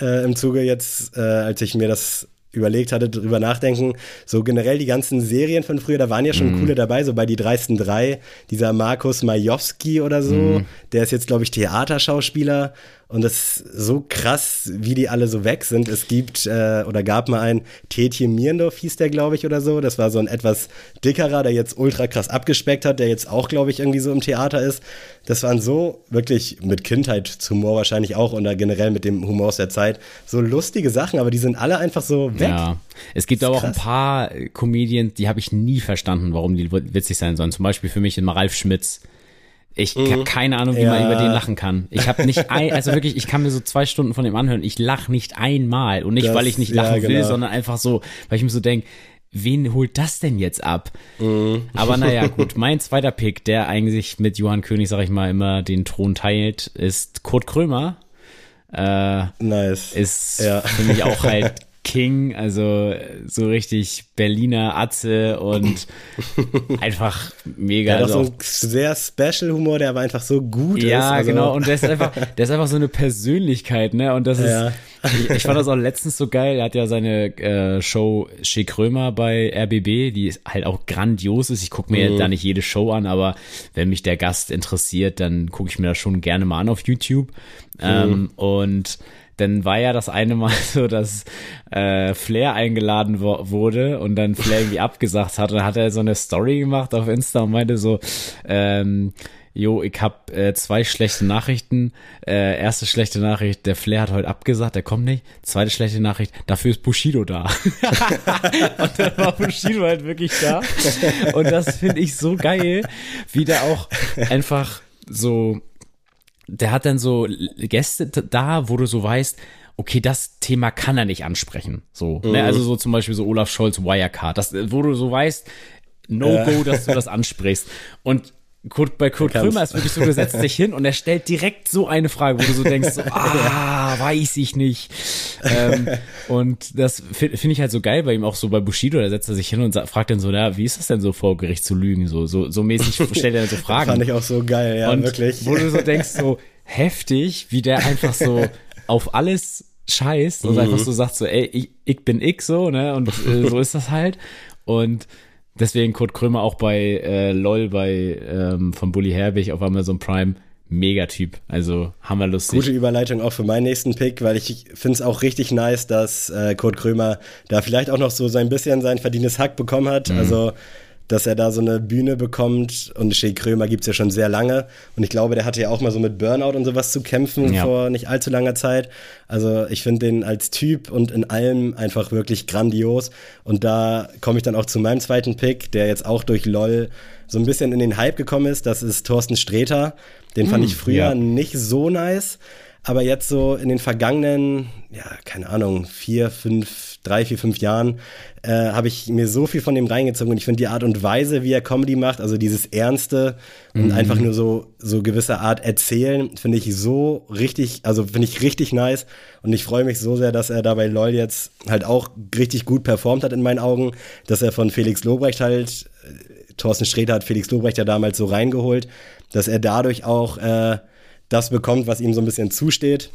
S2: äh, im Zuge jetzt, äh, als ich mir das überlegt hatte, drüber nachdenken. So generell die ganzen Serien von früher, da waren ja schon mm. coole dabei, so bei die dreisten drei, dieser Markus Majowski oder so, mm. der ist jetzt, glaube ich, Theaterschauspieler und das ist so krass, wie die alle so weg sind. Es gibt äh, oder gab mal einen Tetje Mierendorf, hieß der, glaube ich, oder so. Das war so ein etwas dickerer, der jetzt ultra krass abgespeckt hat, der jetzt auch, glaube ich, irgendwie so im Theater ist. Das waren so wirklich mit Kindheitshumor wahrscheinlich auch oder generell mit dem Humor aus der Zeit so lustige Sachen, aber die sind alle einfach so weg. Ja,
S1: es gibt aber auch ein paar Comedians, die habe ich nie verstanden, warum die witzig sein sollen. Zum Beispiel für mich immer Ralf Schmitz. Ich mhm. habe keine Ahnung, wie ja. man über den lachen kann. Ich habe nicht ein, also wirklich, ich kann mir so zwei Stunden von dem anhören. Ich lache nicht einmal und nicht, das, weil ich nicht lachen ja, will, genau. sondern einfach so, weil ich mir so denke, wen holt das denn jetzt ab? Mhm. Aber naja, gut, mein zweiter Pick, der eigentlich mit Johann König, sag ich mal, immer den Thron teilt, ist Kurt Krömer. Äh,
S2: nice.
S1: Ist ja. für mich auch halt King, also so richtig Berliner Atze und einfach mega.
S2: Der hat also, so einen sehr Special Humor, der aber einfach so gut
S1: ja,
S2: ist.
S1: Ja, also. genau. Und der ist einfach, der ist einfach so eine Persönlichkeit, ne? Und das ist, ja. ich, ich, fand das auch letztens so geil. Er hat ja seine äh, Show Shea Krömer bei RBB, die halt auch grandios ist. Ich gucke mir mhm. da nicht jede Show an, aber wenn mich der Gast interessiert, dann gucke ich mir das schon gerne mal an auf YouTube. Mhm. Ähm, und dann war ja das eine Mal so, dass äh, Flair eingeladen wurde und dann Flair irgendwie abgesagt hat. Und dann hat er so eine Story gemacht auf Insta und meinte so, ähm, Jo, ich hab äh, zwei schlechte Nachrichten. Äh, erste schlechte Nachricht, der Flair hat heute abgesagt, der kommt nicht. Zweite schlechte Nachricht, dafür ist Bushido da. und dann war Bushido halt wirklich da. Und das finde ich so geil, wie der auch einfach so der hat dann so Gäste da, wo du so weißt, okay, das Thema kann er nicht ansprechen. So, ne? mhm. ne? also so zum Beispiel so Olaf Scholz Wirecard, das, wo du so weißt, no go, dass du das ansprichst. Und Kurt, bei Kurt Krömer ist wirklich so, du setzt dich hin und er stellt direkt so eine Frage, wo du so denkst, so, ah, weiß ich nicht. Ähm, und das finde find ich halt so geil bei ihm, auch so bei Bushido, da setzt er sich hin und fragt dann so, na, wie ist das denn so vor Gericht zu lügen? So, so, so mäßig stellt er dann so Fragen.
S2: Fand ich auch so geil, ja,
S1: und
S2: wirklich.
S1: Wo du so denkst, so heftig, wie der einfach so auf alles scheißt und
S2: Mhm.
S1: einfach so sagt so, ey, ich, ich bin ich so, ne? Und äh, so ist das halt. Und deswegen Kurt Krömer auch bei äh, LOL bei ähm, von Bully Herbig auf Amazon Prime. Megatyp. Also hammerlustig.
S2: Gute Überleitung auch für meinen nächsten Pick, weil ich finde es auch richtig nice, dass äh, Kurt Krömer da vielleicht auch noch so sein bisschen sein verdientes Hack bekommen hat.
S1: Mhm.
S2: Also, dass er da so eine Bühne bekommt und Shea Krömer gibt's ja schon sehr lange. Und ich glaube, der hatte ja auch mal so mit Burnout und sowas zu kämpfen
S1: Ja.
S2: vor nicht allzu langer Zeit. Also ich finde den als Typ und in allem einfach wirklich grandios. Und da komme ich dann auch zu meinem zweiten Pick, der jetzt auch durch LOL so ein bisschen in den Hype gekommen ist. Das ist Thorsten Sträter. Den fand ich früher
S1: ja.
S2: nicht so nice. Aber jetzt so in den vergangenen, ja, keine Ahnung, vier, fünf, drei, vier, fünf Jahren, äh, habe ich mir so viel von dem reingezogen. Und ich finde die Art und Weise, wie er Comedy macht, also dieses Ernste und einfach nur so, so gewisse Art erzählen, finde ich so richtig, also finde ich richtig nice. Und ich freue mich so sehr, dass er da bei LOL jetzt halt auch richtig gut performt hat in meinen Augen, dass er von Felix Lobrecht halt Thorsten Sträter hat Felix Lobrecht ja damals so reingeholt, dass er dadurch auch äh, das bekommt, was ihm so ein bisschen zusteht.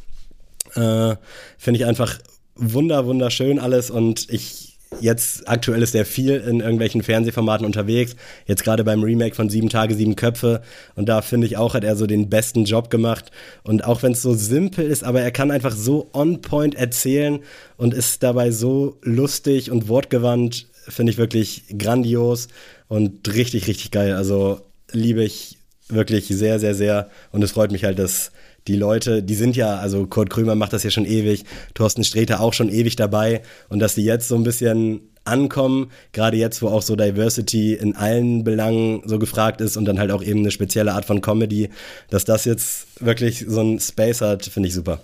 S2: Äh, Finde ich einfach wunder, wunderschön alles und ich jetzt aktuell ist er viel in irgendwelchen Fernsehformaten unterwegs, jetzt gerade beim Remake von Sieben Tage, Sieben Köpfe und da finde ich auch, hat er so den besten Job gemacht und auch wenn es so simpel ist, aber er kann einfach so on point erzählen und ist dabei so lustig und wortgewandt, finde ich wirklich grandios und richtig, richtig geil. Also liebe ich wirklich sehr, sehr, sehr. Und es freut mich halt, dass die Leute, die sind ja, also Kurt Krömer macht das ja schon ewig, Thorsten Sträter auch schon ewig dabei und dass die jetzt so ein bisschen ankommen, gerade jetzt, wo auch so Diversity in allen Belangen so gefragt ist und dann halt auch eben eine spezielle Art von Comedy, dass das jetzt wirklich so ein Space hat, finde ich super.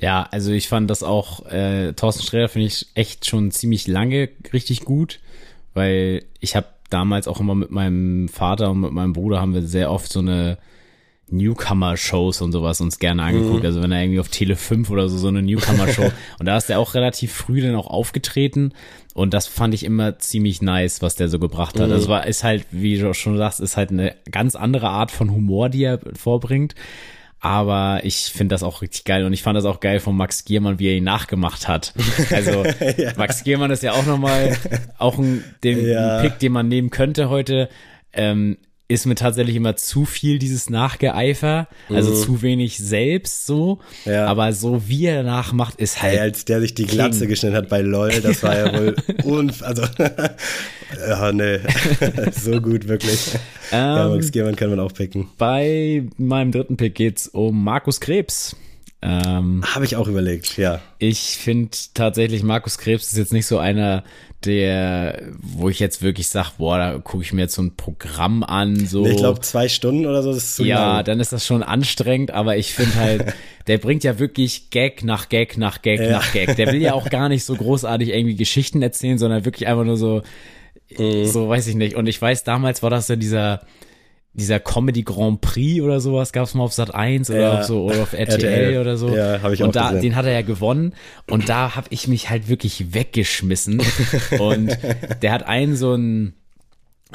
S1: Ja, also ich fand das auch, äh, Thorsten Sträter finde ich echt schon ziemlich lange richtig gut, weil ich habe damals auch immer mit meinem Vater und mit meinem Bruder haben wir sehr oft so eine Newcomer-Shows und sowas uns gerne angeguckt. Also wenn er irgendwie auf Tele 5 oder so so eine Newcomer-Show und da ist er auch relativ früh dann auch aufgetreten und das fand ich immer ziemlich nice, was der so gebracht hat. Also war ist halt, wie du schon sagst, ist halt eine ganz andere Art von Humor, die er vorbringt. Aber ich finde das auch richtig geil und ich fand das auch geil von Max Giermann, wie er ihn nachgemacht hat. Also Max Giermann ist ja auch nochmal auch ein, den,
S2: Ja.
S1: ein Pick, den man nehmen könnte heute. Ähm, ist mir tatsächlich immer zu viel dieses Nachgeeifer, also zu wenig selbst so.
S2: Mhm. Ja.
S1: Aber so wie er nachmacht, ist halt
S2: Hey, als der sich die Glatze
S1: King.
S2: geschnitten hat bei LOL, das war ja wohl unf... Also, ja, nee, so gut, wirklich. ja,
S1: Ähm,
S2: Max Giermann kann man auch picken.
S1: Bei meinem dritten Pick geht's um Markus Krebs. Ähm,
S2: Habe ich auch überlegt, ja.
S1: ich finde tatsächlich, Markus Krebs ist jetzt nicht so einer, der, wo ich jetzt wirklich sage, boah, da gucke ich mir jetzt so ein Programm an, so.
S2: Ich glaube, zwei Stunden oder so das ist zu
S1: ja,
S2: lang.
S1: dann ist das schon anstrengend, aber ich finde halt, der bringt ja wirklich Gag nach Gag nach Gag
S2: Ja.
S1: nach Gag. Der will ja auch gar nicht so großartig irgendwie Geschichten erzählen, sondern wirklich einfach nur so,
S2: Mhm.
S1: so weiß ich nicht. Und ich weiß, damals war das ja dieser, dieser Comedy Grand Prix oder sowas, gab's mal auf Sat 1 oder
S2: Ja.
S1: auf so oder auf RTL,
S2: RTL.
S1: oder so.
S2: Ja, hab ich auch
S1: Und da,
S2: gesehen.
S1: den hat er ja gewonnen und da habe ich mich halt wirklich weggeschmissen. und der hat einen so ein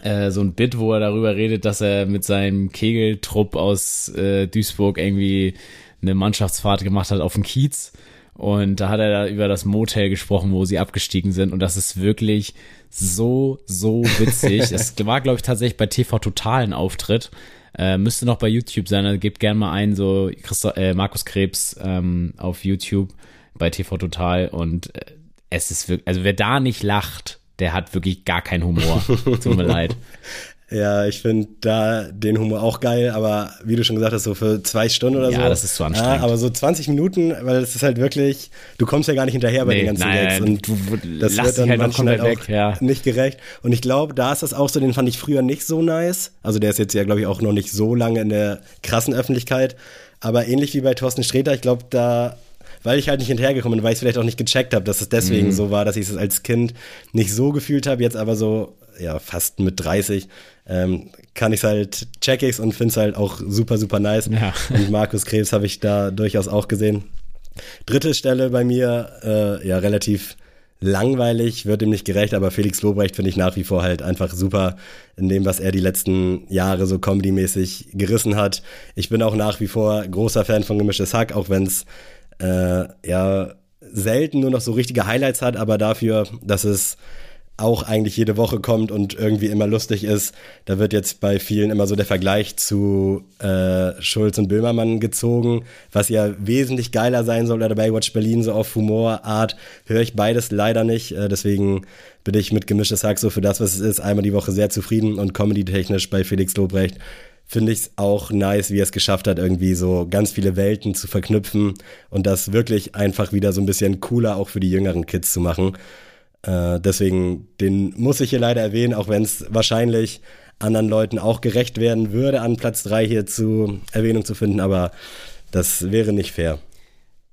S1: äh, so ein Bit, wo er darüber redet, dass er mit seinem Kegeltrupp aus äh, Duisburg irgendwie eine Mannschaftsfahrt gemacht hat auf den Kiez. Und da hat er da über das Motel gesprochen, wo sie abgestiegen sind. Und das ist wirklich so, so witzig. Es war, glaube ich, tatsächlich bei TV Total ein Auftritt. Äh, müsste noch bei YouTube sein. Also gebt gerne mal ein, so Christo äh, Markus Krebs ähm, auf YouTube bei TV Total. Und äh, es ist wirklich, also wer da nicht lacht, der hat wirklich gar keinen Humor. Tut mir leid.
S2: Ja, ich finde da den Humor auch geil, aber wie du schon gesagt hast, so für zwei Stunden oder
S1: Ja,
S2: so.
S1: das ist zu anstrengend.
S2: Ja, aber so 20 Minuten, weil es ist halt wirklich, du kommst ja gar nicht hinterher bei
S1: Nee,
S2: den ganzen
S1: nein,
S2: Gags. Und
S1: du-
S2: das wird dann
S1: halt
S2: manchmal halt auch
S1: weg, ja.
S2: nicht gerecht. Und ich glaube, da ist das auch so, den fand ich früher nicht so nice. Also der ist jetzt ja, glaube ich, auch noch nicht so lange in der krassen Öffentlichkeit. Aber ähnlich wie bei Thorsten Sträter, ich glaube, da weil ich halt nicht hinterhergekommen bin, weil ich es vielleicht auch nicht gecheckt habe, dass es deswegen
S1: Mhm.
S2: so war, dass ich es als Kind nicht so gefühlt habe, jetzt aber so, ja, fast mit 30, ähm, kann ich es halt, check ich's und finde es halt auch super, super nice.
S1: Ja.
S2: Und Markus Krebs habe ich da durchaus auch gesehen. Dritte Stelle bei mir, äh, ja, relativ langweilig, wird ihm nicht gerecht, aber Felix Lobrecht finde ich nach wie vor halt einfach super in dem, was er die letzten Jahre so comedymäßig gerissen hat. Ich bin auch nach wie vor großer Fan von Gemischtes Hack, auch wenn es äh, ja selten nur noch so richtige Highlights hat, aber dafür, dass es auch eigentlich jede Woche kommt und irgendwie immer lustig ist. Da wird jetzt bei vielen immer so der Vergleich zu äh, Schulz und Böhmermann gezogen, was ja wesentlich geiler sein soll oder bei Watch Berlin so auf Humorart. Höre ich beides leider nicht. Äh, deswegen bin ich mit gemischtes Hack so für das, was es ist, einmal die Woche sehr zufrieden und comedy-technisch bei Felix Lobrecht finde ich es auch nice, wie er es geschafft hat, irgendwie so ganz viele Welten zu verknüpfen und das wirklich einfach wieder so ein bisschen cooler auch für die jüngeren Kids zu machen. Äh, deswegen, den muss ich hier leider erwähnen, auch wenn es wahrscheinlich anderen Leuten auch gerecht werden würde, an Platz 3 hier zu Erwähnung zu finden, aber das wäre nicht fair.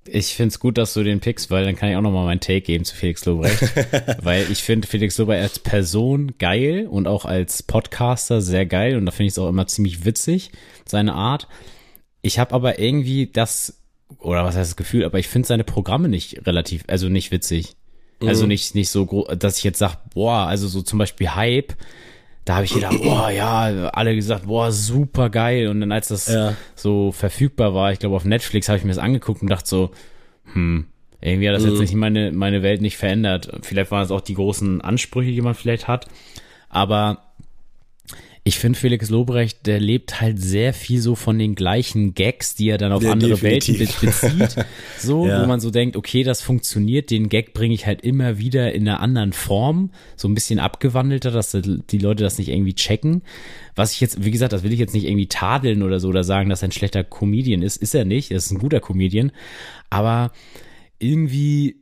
S1: Ich finde es gut, dass du den pickst, weil dann kann ich auch nochmal meinen Take geben zu Felix Lobrecht. weil ich finde Felix Lobrecht als Person geil und auch als Podcaster sehr geil und da finde ich es auch immer ziemlich witzig, seine Art. Ich habe aber irgendwie das, oder was heißt das Gefühl, aber ich finde seine Programme nicht relativ, also nicht witzig. Also mhm. nicht, nicht so groß, dass ich jetzt sage, boah, also so zum Beispiel Hype, da habe ich gedacht, boah, ja, alle gesagt, boah, super geil. Und dann als das ja. so verfügbar war, ich glaube auf Netflix, habe ich mir das angeguckt und dachte so, hm, irgendwie hat das mhm. jetzt nicht meine, meine Welt nicht verändert. Vielleicht waren es auch die großen Ansprüche, die man vielleicht hat. Aber ich finde Felix Lobrecht, der lebt halt sehr viel so von den gleichen Gags, die er dann auf ja, andere definitiv. Welten bezieht. So, ja. wo man so denkt, okay, das funktioniert, den Gag bringe ich halt immer wieder in einer anderen Form, so ein bisschen abgewandelter, dass die Leute das nicht irgendwie checken. Was ich jetzt, wie gesagt, das will ich jetzt nicht irgendwie tadeln oder so oder sagen, dass er ein schlechter Comedian ist. Ist er nicht, er ist ein guter Comedian. Aber irgendwie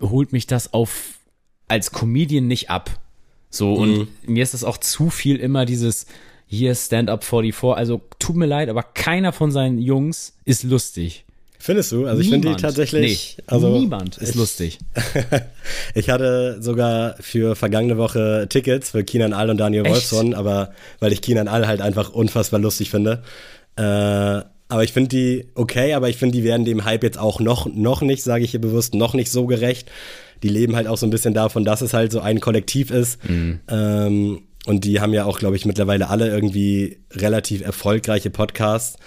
S1: holt mich das auf als Comedian nicht ab. So, und mhm. mir ist das auch zu viel immer dieses hier Stand-up 44. Also tut mir leid, aber keiner von seinen Jungs ist lustig.
S2: Findest du? Also ich finde die tatsächlich.
S1: Nee,
S2: also
S1: niemand ist ich, lustig.
S2: ich hatte sogar für vergangene Woche Tickets für Kinan All und Daniel Echt? Wolfson, aber weil ich Kinan All halt einfach unfassbar lustig finde. Äh, aber ich finde die okay, aber ich finde, die werden dem Hype jetzt auch noch, noch nicht, sage ich hier bewusst, noch nicht so gerecht die leben halt auch so ein bisschen davon, dass es halt so ein Kollektiv ist. Mhm. Ähm, und die haben ja auch, glaube ich, mittlerweile alle irgendwie relativ erfolgreiche Podcasts.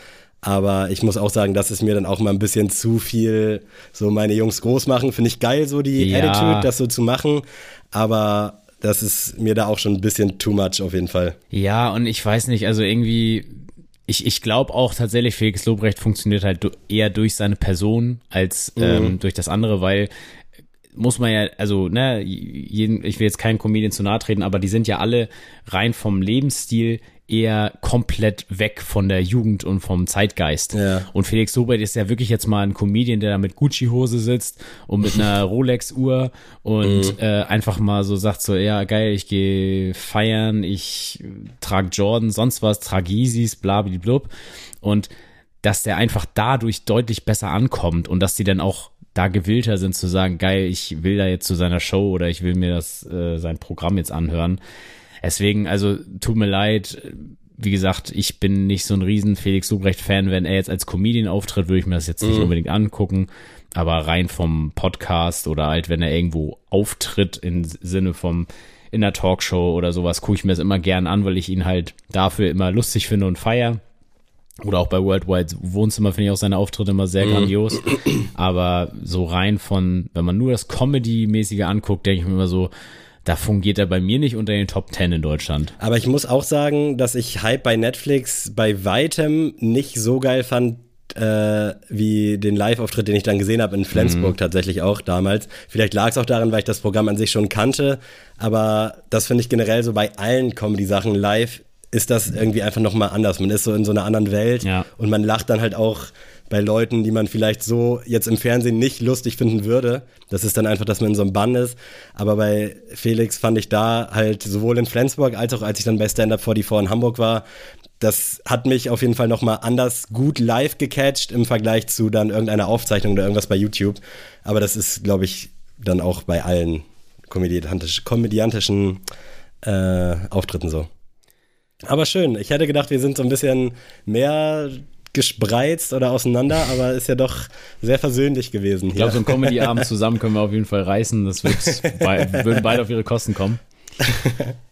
S2: Aber ich muss auch sagen, das ist mir dann auch mal ein bisschen zu viel, so meine Jungs groß machen. Finde ich geil, so die ja. Attitude, das so zu machen. Aber das ist mir da auch schon ein bisschen too much auf jeden Fall.
S1: Ja, und ich weiß nicht, also irgendwie, ich, ich glaube auch tatsächlich, Felix Lobrecht funktioniert halt eher durch seine Person als mhm. ähm, durch das andere, weil muss man ja, also, ne, jeden, ich will jetzt keinen Comedian zu nahe treten, aber die sind ja alle rein vom Lebensstil eher komplett weg von der Jugend und vom Zeitgeist. Ja. Und Felix Sobert ist ja wirklich jetzt mal ein Comedian, der da mit Gucci-Hose sitzt und mit einer Rolex-Uhr und mhm. äh, einfach mal so sagt so, ja geil, ich gehe feiern, ich trage Jordan, sonst was, trage Yeezys, blub. Und dass der einfach dadurch deutlich besser ankommt und dass die dann auch da gewillter sind zu sagen, geil, ich will da jetzt zu seiner Show oder ich will mir das äh, sein Programm jetzt anhören. Deswegen, also tut mir leid, wie gesagt, ich bin nicht so ein riesen Felix Lobrecht Fan. Wenn er jetzt als Comedian auftritt, würde ich mir das jetzt nicht mhm. unbedingt angucken. Aber rein vom Podcast oder halt, wenn er irgendwo auftritt im Sinne vom in der Talkshow oder sowas, gucke ich mir das immer gern an, weil ich ihn halt dafür immer lustig finde und feier. Oder auch bei Worldwide Wohnzimmer finde ich auch seine Auftritte immer sehr mhm. grandios. Aber so rein von, wenn man nur das Comedy-mäßige anguckt, denke ich mir immer so, da fungiert er bei mir nicht unter den Top 10 in Deutschland.
S2: Aber ich muss auch sagen, dass ich Hype bei Netflix bei weitem nicht so geil fand, äh, wie den Live-Auftritt, den ich dann gesehen habe in Flensburg mhm. tatsächlich auch damals. Vielleicht lag es auch daran, weil ich das Programm an sich schon kannte, aber das finde ich generell so bei allen Comedy-Sachen live ist das irgendwie einfach nochmal anders. Man ist so in so einer anderen Welt ja. und man lacht dann halt auch bei Leuten, die man vielleicht so jetzt im Fernsehen nicht lustig finden würde. Das ist dann einfach, dass man in so einem Bann ist. Aber bei Felix fand ich da halt sowohl in Flensburg als auch als ich dann bei Stand Up 44 in Hamburg war, das hat mich auf jeden Fall nochmal anders gut live gecatcht im Vergleich zu dann irgendeiner Aufzeichnung oder irgendwas bei YouTube. Aber das ist, glaube ich, dann auch bei allen komödiantisch, komödiantischen äh, Auftritten so. Aber schön. Ich hätte gedacht, wir sind so ein bisschen mehr gespreizt oder auseinander, aber ist ja doch sehr versöhnlich gewesen.
S1: Hier. Ich glaube, so ein Comedy-Abend zusammen können wir auf jeden Fall reißen. Das wird bei, würden beide auf ihre Kosten kommen.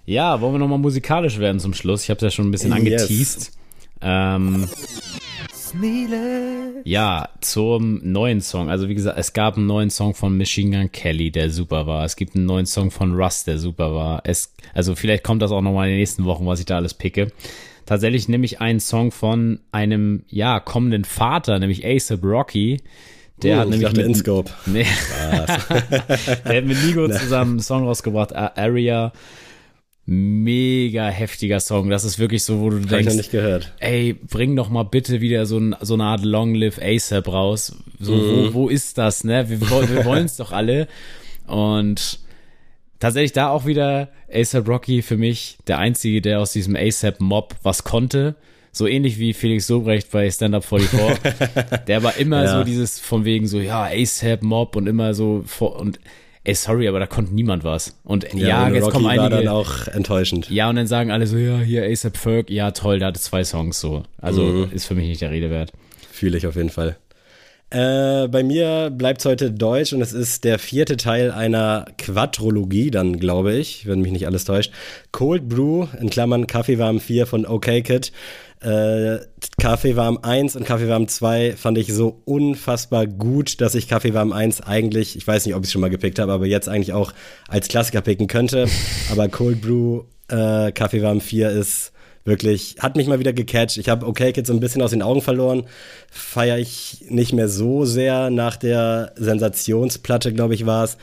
S1: Ja, wollen wir nochmal musikalisch werden zum Schluss? Ich habe es ja schon ein bisschen angeteased. Yes. Ähm, needless. Ja, zum neuen Song. Also wie gesagt, es gab einen neuen Song von Machine Gun Kelly, der super war. Es gibt einen neuen Song von Russ, der super war. Es, also vielleicht kommt das auch nochmal in den nächsten Wochen, was ich da alles picke. Tatsächlich nehme ich einen Song von einem, ja, kommenden Vater, nämlich ASAP Rocky. Der
S2: Uh,
S1: hat
S2: ich
S1: nämlich mit,
S2: InScope.
S1: Nee. der hat mit Nigo zusammen einen Song rausgebracht, Area. Mega heftiger Song. Das ist wirklich so, wo du
S2: Hab ich
S1: denkst,
S2: noch nicht gehört.
S1: ey, bring doch mal bitte wieder so, ein, so eine Art Long Live ASAP raus. So, wo, wo ist das, ne? Wir, wir wollen es doch alle. Und tatsächlich da auch wieder ASAP Rocky für mich der einzige, der aus diesem ASAP Mob was konnte. So ähnlich wie Felix Sobrecht bei Stand Up 44. der war immer
S2: Ja.
S1: so dieses von wegen so, ja, ASAP Mob und immer so vor, und ey, sorry, aber da konnte niemand was. Und ja,
S2: und
S1: jetzt
S2: Rocky
S1: kommen
S2: war
S1: einige.
S2: dann auch enttäuschend.
S1: Ja, und dann sagen alle so, ja, hier ASAP Ferg, ja toll, der hatte zwei Songs so. Also
S2: Mhm.
S1: ist für mich nicht der Rede wert.
S2: Fühle ich auf jeden Fall. Äh, bei mir bleibt heute Deutsch und es ist der vierte Teil einer Quadrologie, dann glaube ich, wenn mich nicht alles täuscht. Cold Brew, in Klammern Kaffeewarm 4 von OK Kid. Äh, Kaffeewarm 1 und Kaffeewarm 2 fand ich so unfassbar gut, dass ich Kaffeewarm 1 eigentlich, ich weiß nicht, ob ich es schon mal gepickt habe, aber jetzt eigentlich auch als Klassiker picken könnte. Aber Cold Brew äh, Kaffeewarm 4 ist wirklich, hat mich mal wieder gecatcht. Ich habe Okay Kids so ein bisschen aus den Augen verloren. Feiere ich nicht mehr so sehr nach der Sensationsplatte, glaube ich, war es.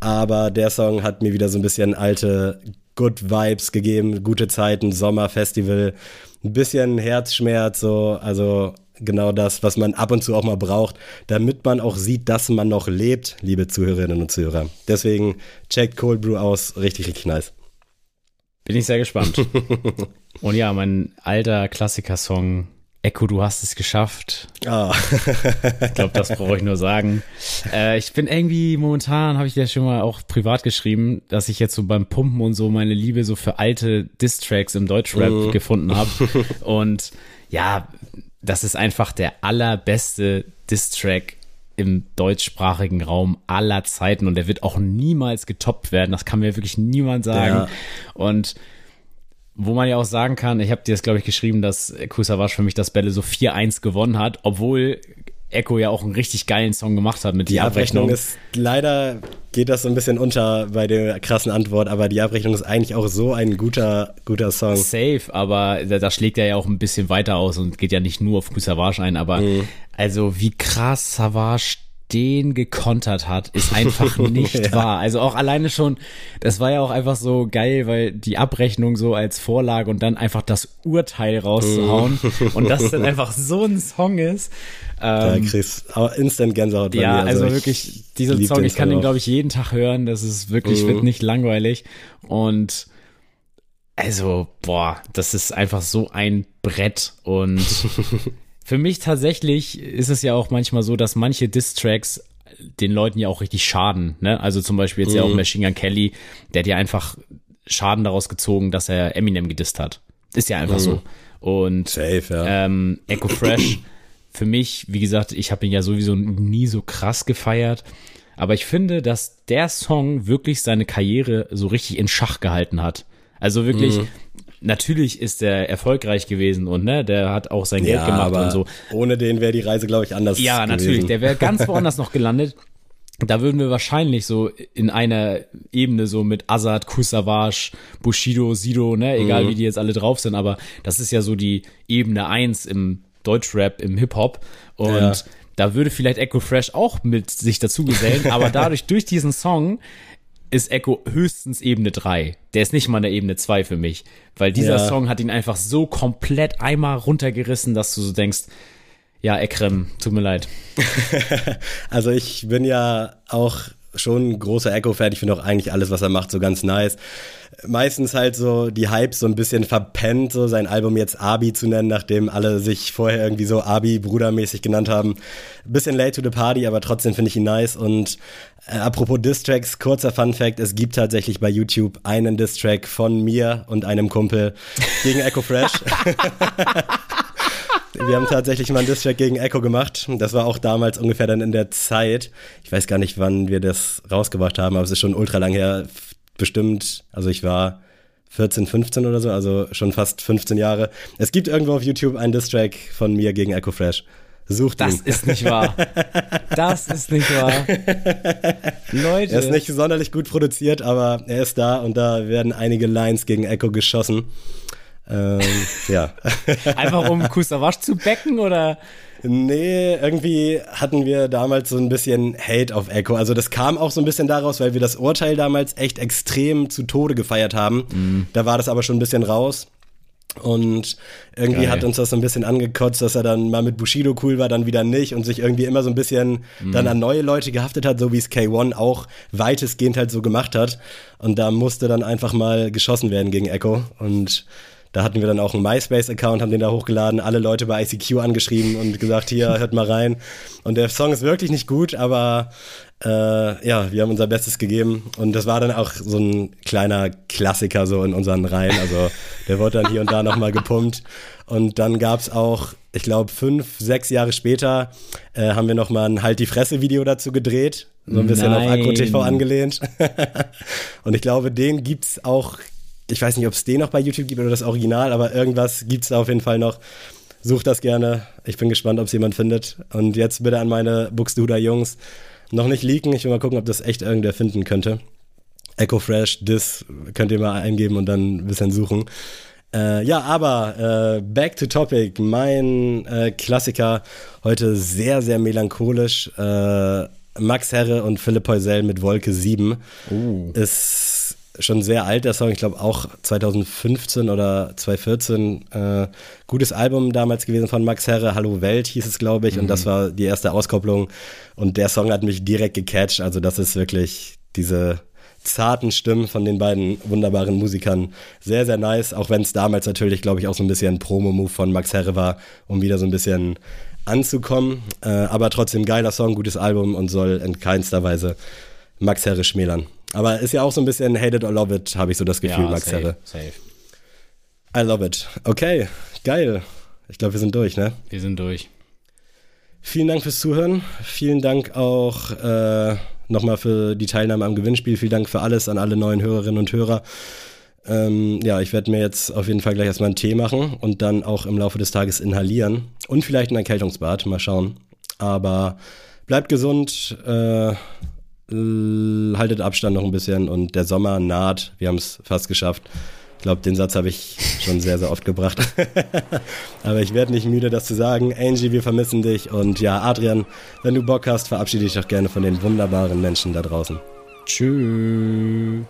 S2: Aber der Song hat mir wieder so ein bisschen alte Good Vibes gegeben, gute Zeiten, Sommerfestival, ein bisschen Herzschmerz, so, also genau das, was man ab und zu auch mal braucht, damit man auch sieht, dass man noch lebt, liebe Zuhörerinnen und Zuhörer. Deswegen checkt Cold Brew aus, richtig, richtig nice.
S1: Bin ich sehr gespannt. und ja, mein alter Klassiker-Song, Echo, du hast es geschafft.
S2: Ah.
S1: Ich glaube, das brauche ich nur sagen. Äh, ich bin irgendwie momentan, habe ich dir schon mal auch privat geschrieben, dass ich jetzt so beim Pumpen und so meine Liebe so für alte Diss-Tracks im Deutschrap gefunden habe. Und ja, das ist einfach der allerbeste Diss-Track im deutschsprachigen Raum aller Zeiten und der wird auch niemals getoppt werden. Das kann mir wirklich niemand sagen.
S2: Ja.
S1: Und wo man ja auch sagen kann, ich habe dir das, glaube ich, geschrieben, dass Kusavasch für mich das Bälle so 4-1 gewonnen hat, obwohl Echo ja auch einen richtig geilen Song gemacht hat mit
S2: Die
S1: die
S2: Abrechnung
S1: Abrechnung.
S2: ist leider geht das so ein bisschen unter bei der krassen Antwort, aber die Abrechnung ist eigentlich auch so ein guter guter Song.
S1: Safe, aber da, da schlägt er ja auch ein bisschen weiter aus und geht ja nicht nur auf Savage ein, aber
S2: Mhm.
S1: also wie krass Savage den gekontert hat, ist einfach nicht
S2: Ja.
S1: wahr. Also auch alleine schon, das war ja auch einfach so geil, weil die Abrechnung so als Vorlage und dann einfach das Urteil rauszuhauen
S2: Mhm.
S1: und das dann einfach so ein Song ist.
S2: Da
S1: Ähm,
S2: kriegst du instant Gänsehaut bei
S1: ja,
S2: mir.
S1: also,
S2: ich
S1: wirklich, dieser Song, ich kann den,
S2: auch.
S1: glaube ich, jeden Tag hören. Das ist wirklich,
S2: Mhm.
S1: wird nicht langweilig. Und also, boah, das ist einfach so ein Brett. Und für mich tatsächlich ist es ja auch manchmal so, dass manche Diss-Tracks den Leuten ja auch richtig schaden. Ne? Also zum Beispiel jetzt ja
S2: Mhm.
S1: auch Machine Gun Kelly, der hat ja einfach Schaden daraus gezogen, dass er Eminem gedisst hat. Ist ja einfach so. Und
S2: Mhm. Safe, ja.
S1: ähm, Echo Fresh, für mich, wie gesagt, ich habe ihn ja sowieso nie so krass gefeiert. Aber ich finde, dass der Song wirklich seine Karriere so richtig in Schach gehalten hat. Also wirklich,
S2: Mhm.
S1: Natürlich ist er erfolgreich gewesen und ne, der hat auch sein Geld
S2: ja,
S1: gemacht und so.
S2: ohne den wäre die Reise, glaube ich, anders
S1: Ja,
S2: gewesen.
S1: natürlich. Der wäre ganz woanders noch gelandet. Da würden wir wahrscheinlich so in einer Ebene so mit Azad, Kusavage, Bushido, Sido, ne, egal wie die jetzt alle drauf sind, aber das ist ja so die Ebene eins im Deutschrap, im Hip-Hop. Und
S2: Ja.
S1: da würde vielleicht Echo Fresh auch mit sich dazu gesellen, aber dadurch, durch diesen Song, ist Echo höchstens Ebene 3. Der ist nicht mal eine Ebene 2 für mich. Weil dieser
S2: Ja.
S1: Song hat ihn einfach so komplett einmal runtergerissen, dass du so denkst, ja, Ekrem, tut mir leid.
S2: Also ich bin ja auch schon ein großer Echo-Fan. Ich finde auch eigentlich alles, was er macht, so ganz nice. Meistens halt so die Hype so ein bisschen verpennt, so sein Album jetzt Abi zu nennen, nachdem alle sich vorher irgendwie so Abi-Brudermäßig genannt haben. Bisschen late to the party, aber trotzdem finde ich ihn nice. Und äh, apropos Distracks, kurzer Fun Fact, es gibt tatsächlich bei YouTube einen Distrack von mir und einem Kumpel gegen Echo Fresh. Wir haben tatsächlich mal einen Distrack gegen Echo gemacht. Das war auch damals ungefähr dann in der Zeit. Ich weiß gar nicht, wann wir das rausgebracht haben, aber es ist schon ultra lang her. Bestimmt, also ich war 14, 15 oder so, also schon fast 15 Jahre. Es gibt irgendwo auf YouTube einen Distrack von mir gegen Echo Fresh. Sucht
S1: Das
S2: ihn.
S1: ist nicht wahr. Das ist nicht wahr. Leute.
S2: Er ist nicht sonderlich gut produziert, aber er ist da und da werden einige Lines gegen Echo geschossen. Ähm, ja.
S1: Einfach um Kusawasch zu becken oder?
S2: Nee, irgendwie hatten wir damals so ein bisschen Hate auf Echo. Also das kam auch so ein bisschen daraus, weil wir das Urteil damals echt extrem zu Tode gefeiert haben. Da war das aber schon ein bisschen raus. Und irgendwie
S1: Geil.
S2: hat uns das so ein bisschen angekotzt, dass er dann mal mit Bushido cool war, dann wieder nicht und sich irgendwie immer so ein bisschen dann an neue Leute gehaftet hat, so wie es K1 auch weitestgehend halt so gemacht hat. Und da musste dann einfach mal geschossen werden gegen Echo. Und da hatten wir dann auch einen MySpace-Account, haben den da hochgeladen, alle Leute bei ICQ angeschrieben und gesagt, hier, hört mal rein. Und der Song ist wirklich nicht gut, aber äh, ja, wir haben unser Bestes gegeben. Und das war dann auch so ein kleiner Klassiker so in unseren Reihen. Also der wurde dann hier und da nochmal gepumpt. Und dann gab's auch, ich glaube, fünf, sechs Jahre später äh, haben wir nochmal ein Halt die Fresse-Video dazu gedreht. So ein bisschen
S1: Nein.
S2: auf Akku TV angelehnt. und ich glaube, den gibt's auch, ich weiß nicht, ob es den noch bei YouTube gibt oder das Original, aber irgendwas gibt's da auf jeden Fall noch. Sucht das gerne. Ich bin gespannt, ob es jemand findet. Und jetzt bitte an meine Buxtehuder Jungs noch nicht leaken. Ich will mal gucken, ob das echt irgendwer finden könnte. Echo Fresh, Dis könnt ihr mal eingeben und dann ein bisschen suchen. Äh, ja, aber äh, back to topic. Mein äh, Klassiker heute sehr, sehr melancholisch. Äh, Max Herre und Philipp Heusel mit Wolke 7 ist schon sehr alt, der Song. Ich glaube auch 2015 oder 2014. Äh, gutes Album damals gewesen von Max Herre. Hallo Welt hieß es, glaube ich. Und das war die erste Auskopplung. Und der Song hat mich direkt gecatcht. Also das ist wirklich diese zarten Stimmen von den beiden wunderbaren Musikern. Sehr, sehr nice, auch wenn es damals natürlich, glaube ich, auch so ein bisschen ein Promo-Move von Max Herre war, um wieder so ein bisschen anzukommen. Äh, aber trotzdem geiler Song, gutes Album und soll in keinster Weise Max Herre schmälern. Aber ist ja auch so ein bisschen Hate it or love it, habe ich so das Gefühl, Max
S1: safe,
S2: Herre.
S1: safe.
S2: I love it. Okay, geil. Ich glaube, wir sind durch, ne?
S1: Wir sind durch.
S2: Vielen Dank fürs Zuhören. Vielen Dank auch äh, nochmal für die Teilnahme am Gewinnspiel. Vielen Dank für alles an alle neuen Hörerinnen und Hörer. Ähm, ja, ich werde mir jetzt auf jeden Fall gleich erstmal einen Tee machen und dann auch im Laufe des Tages inhalieren und vielleicht ein Erkältungsbad. Mal schauen. Aber bleibt gesund, äh, haltet Abstand noch ein bisschen und der Sommer naht. Wir haben es fast geschafft. Ich glaube, den Satz habe ich schon sehr, sehr oft gebracht. Aber ich werde nicht müde, das zu sagen. Angie, wir vermissen dich. Und ja, Adrian, wenn du Bock hast, verabschiede dich doch gerne von den wunderbaren Menschen da draußen.
S1: Tschüss.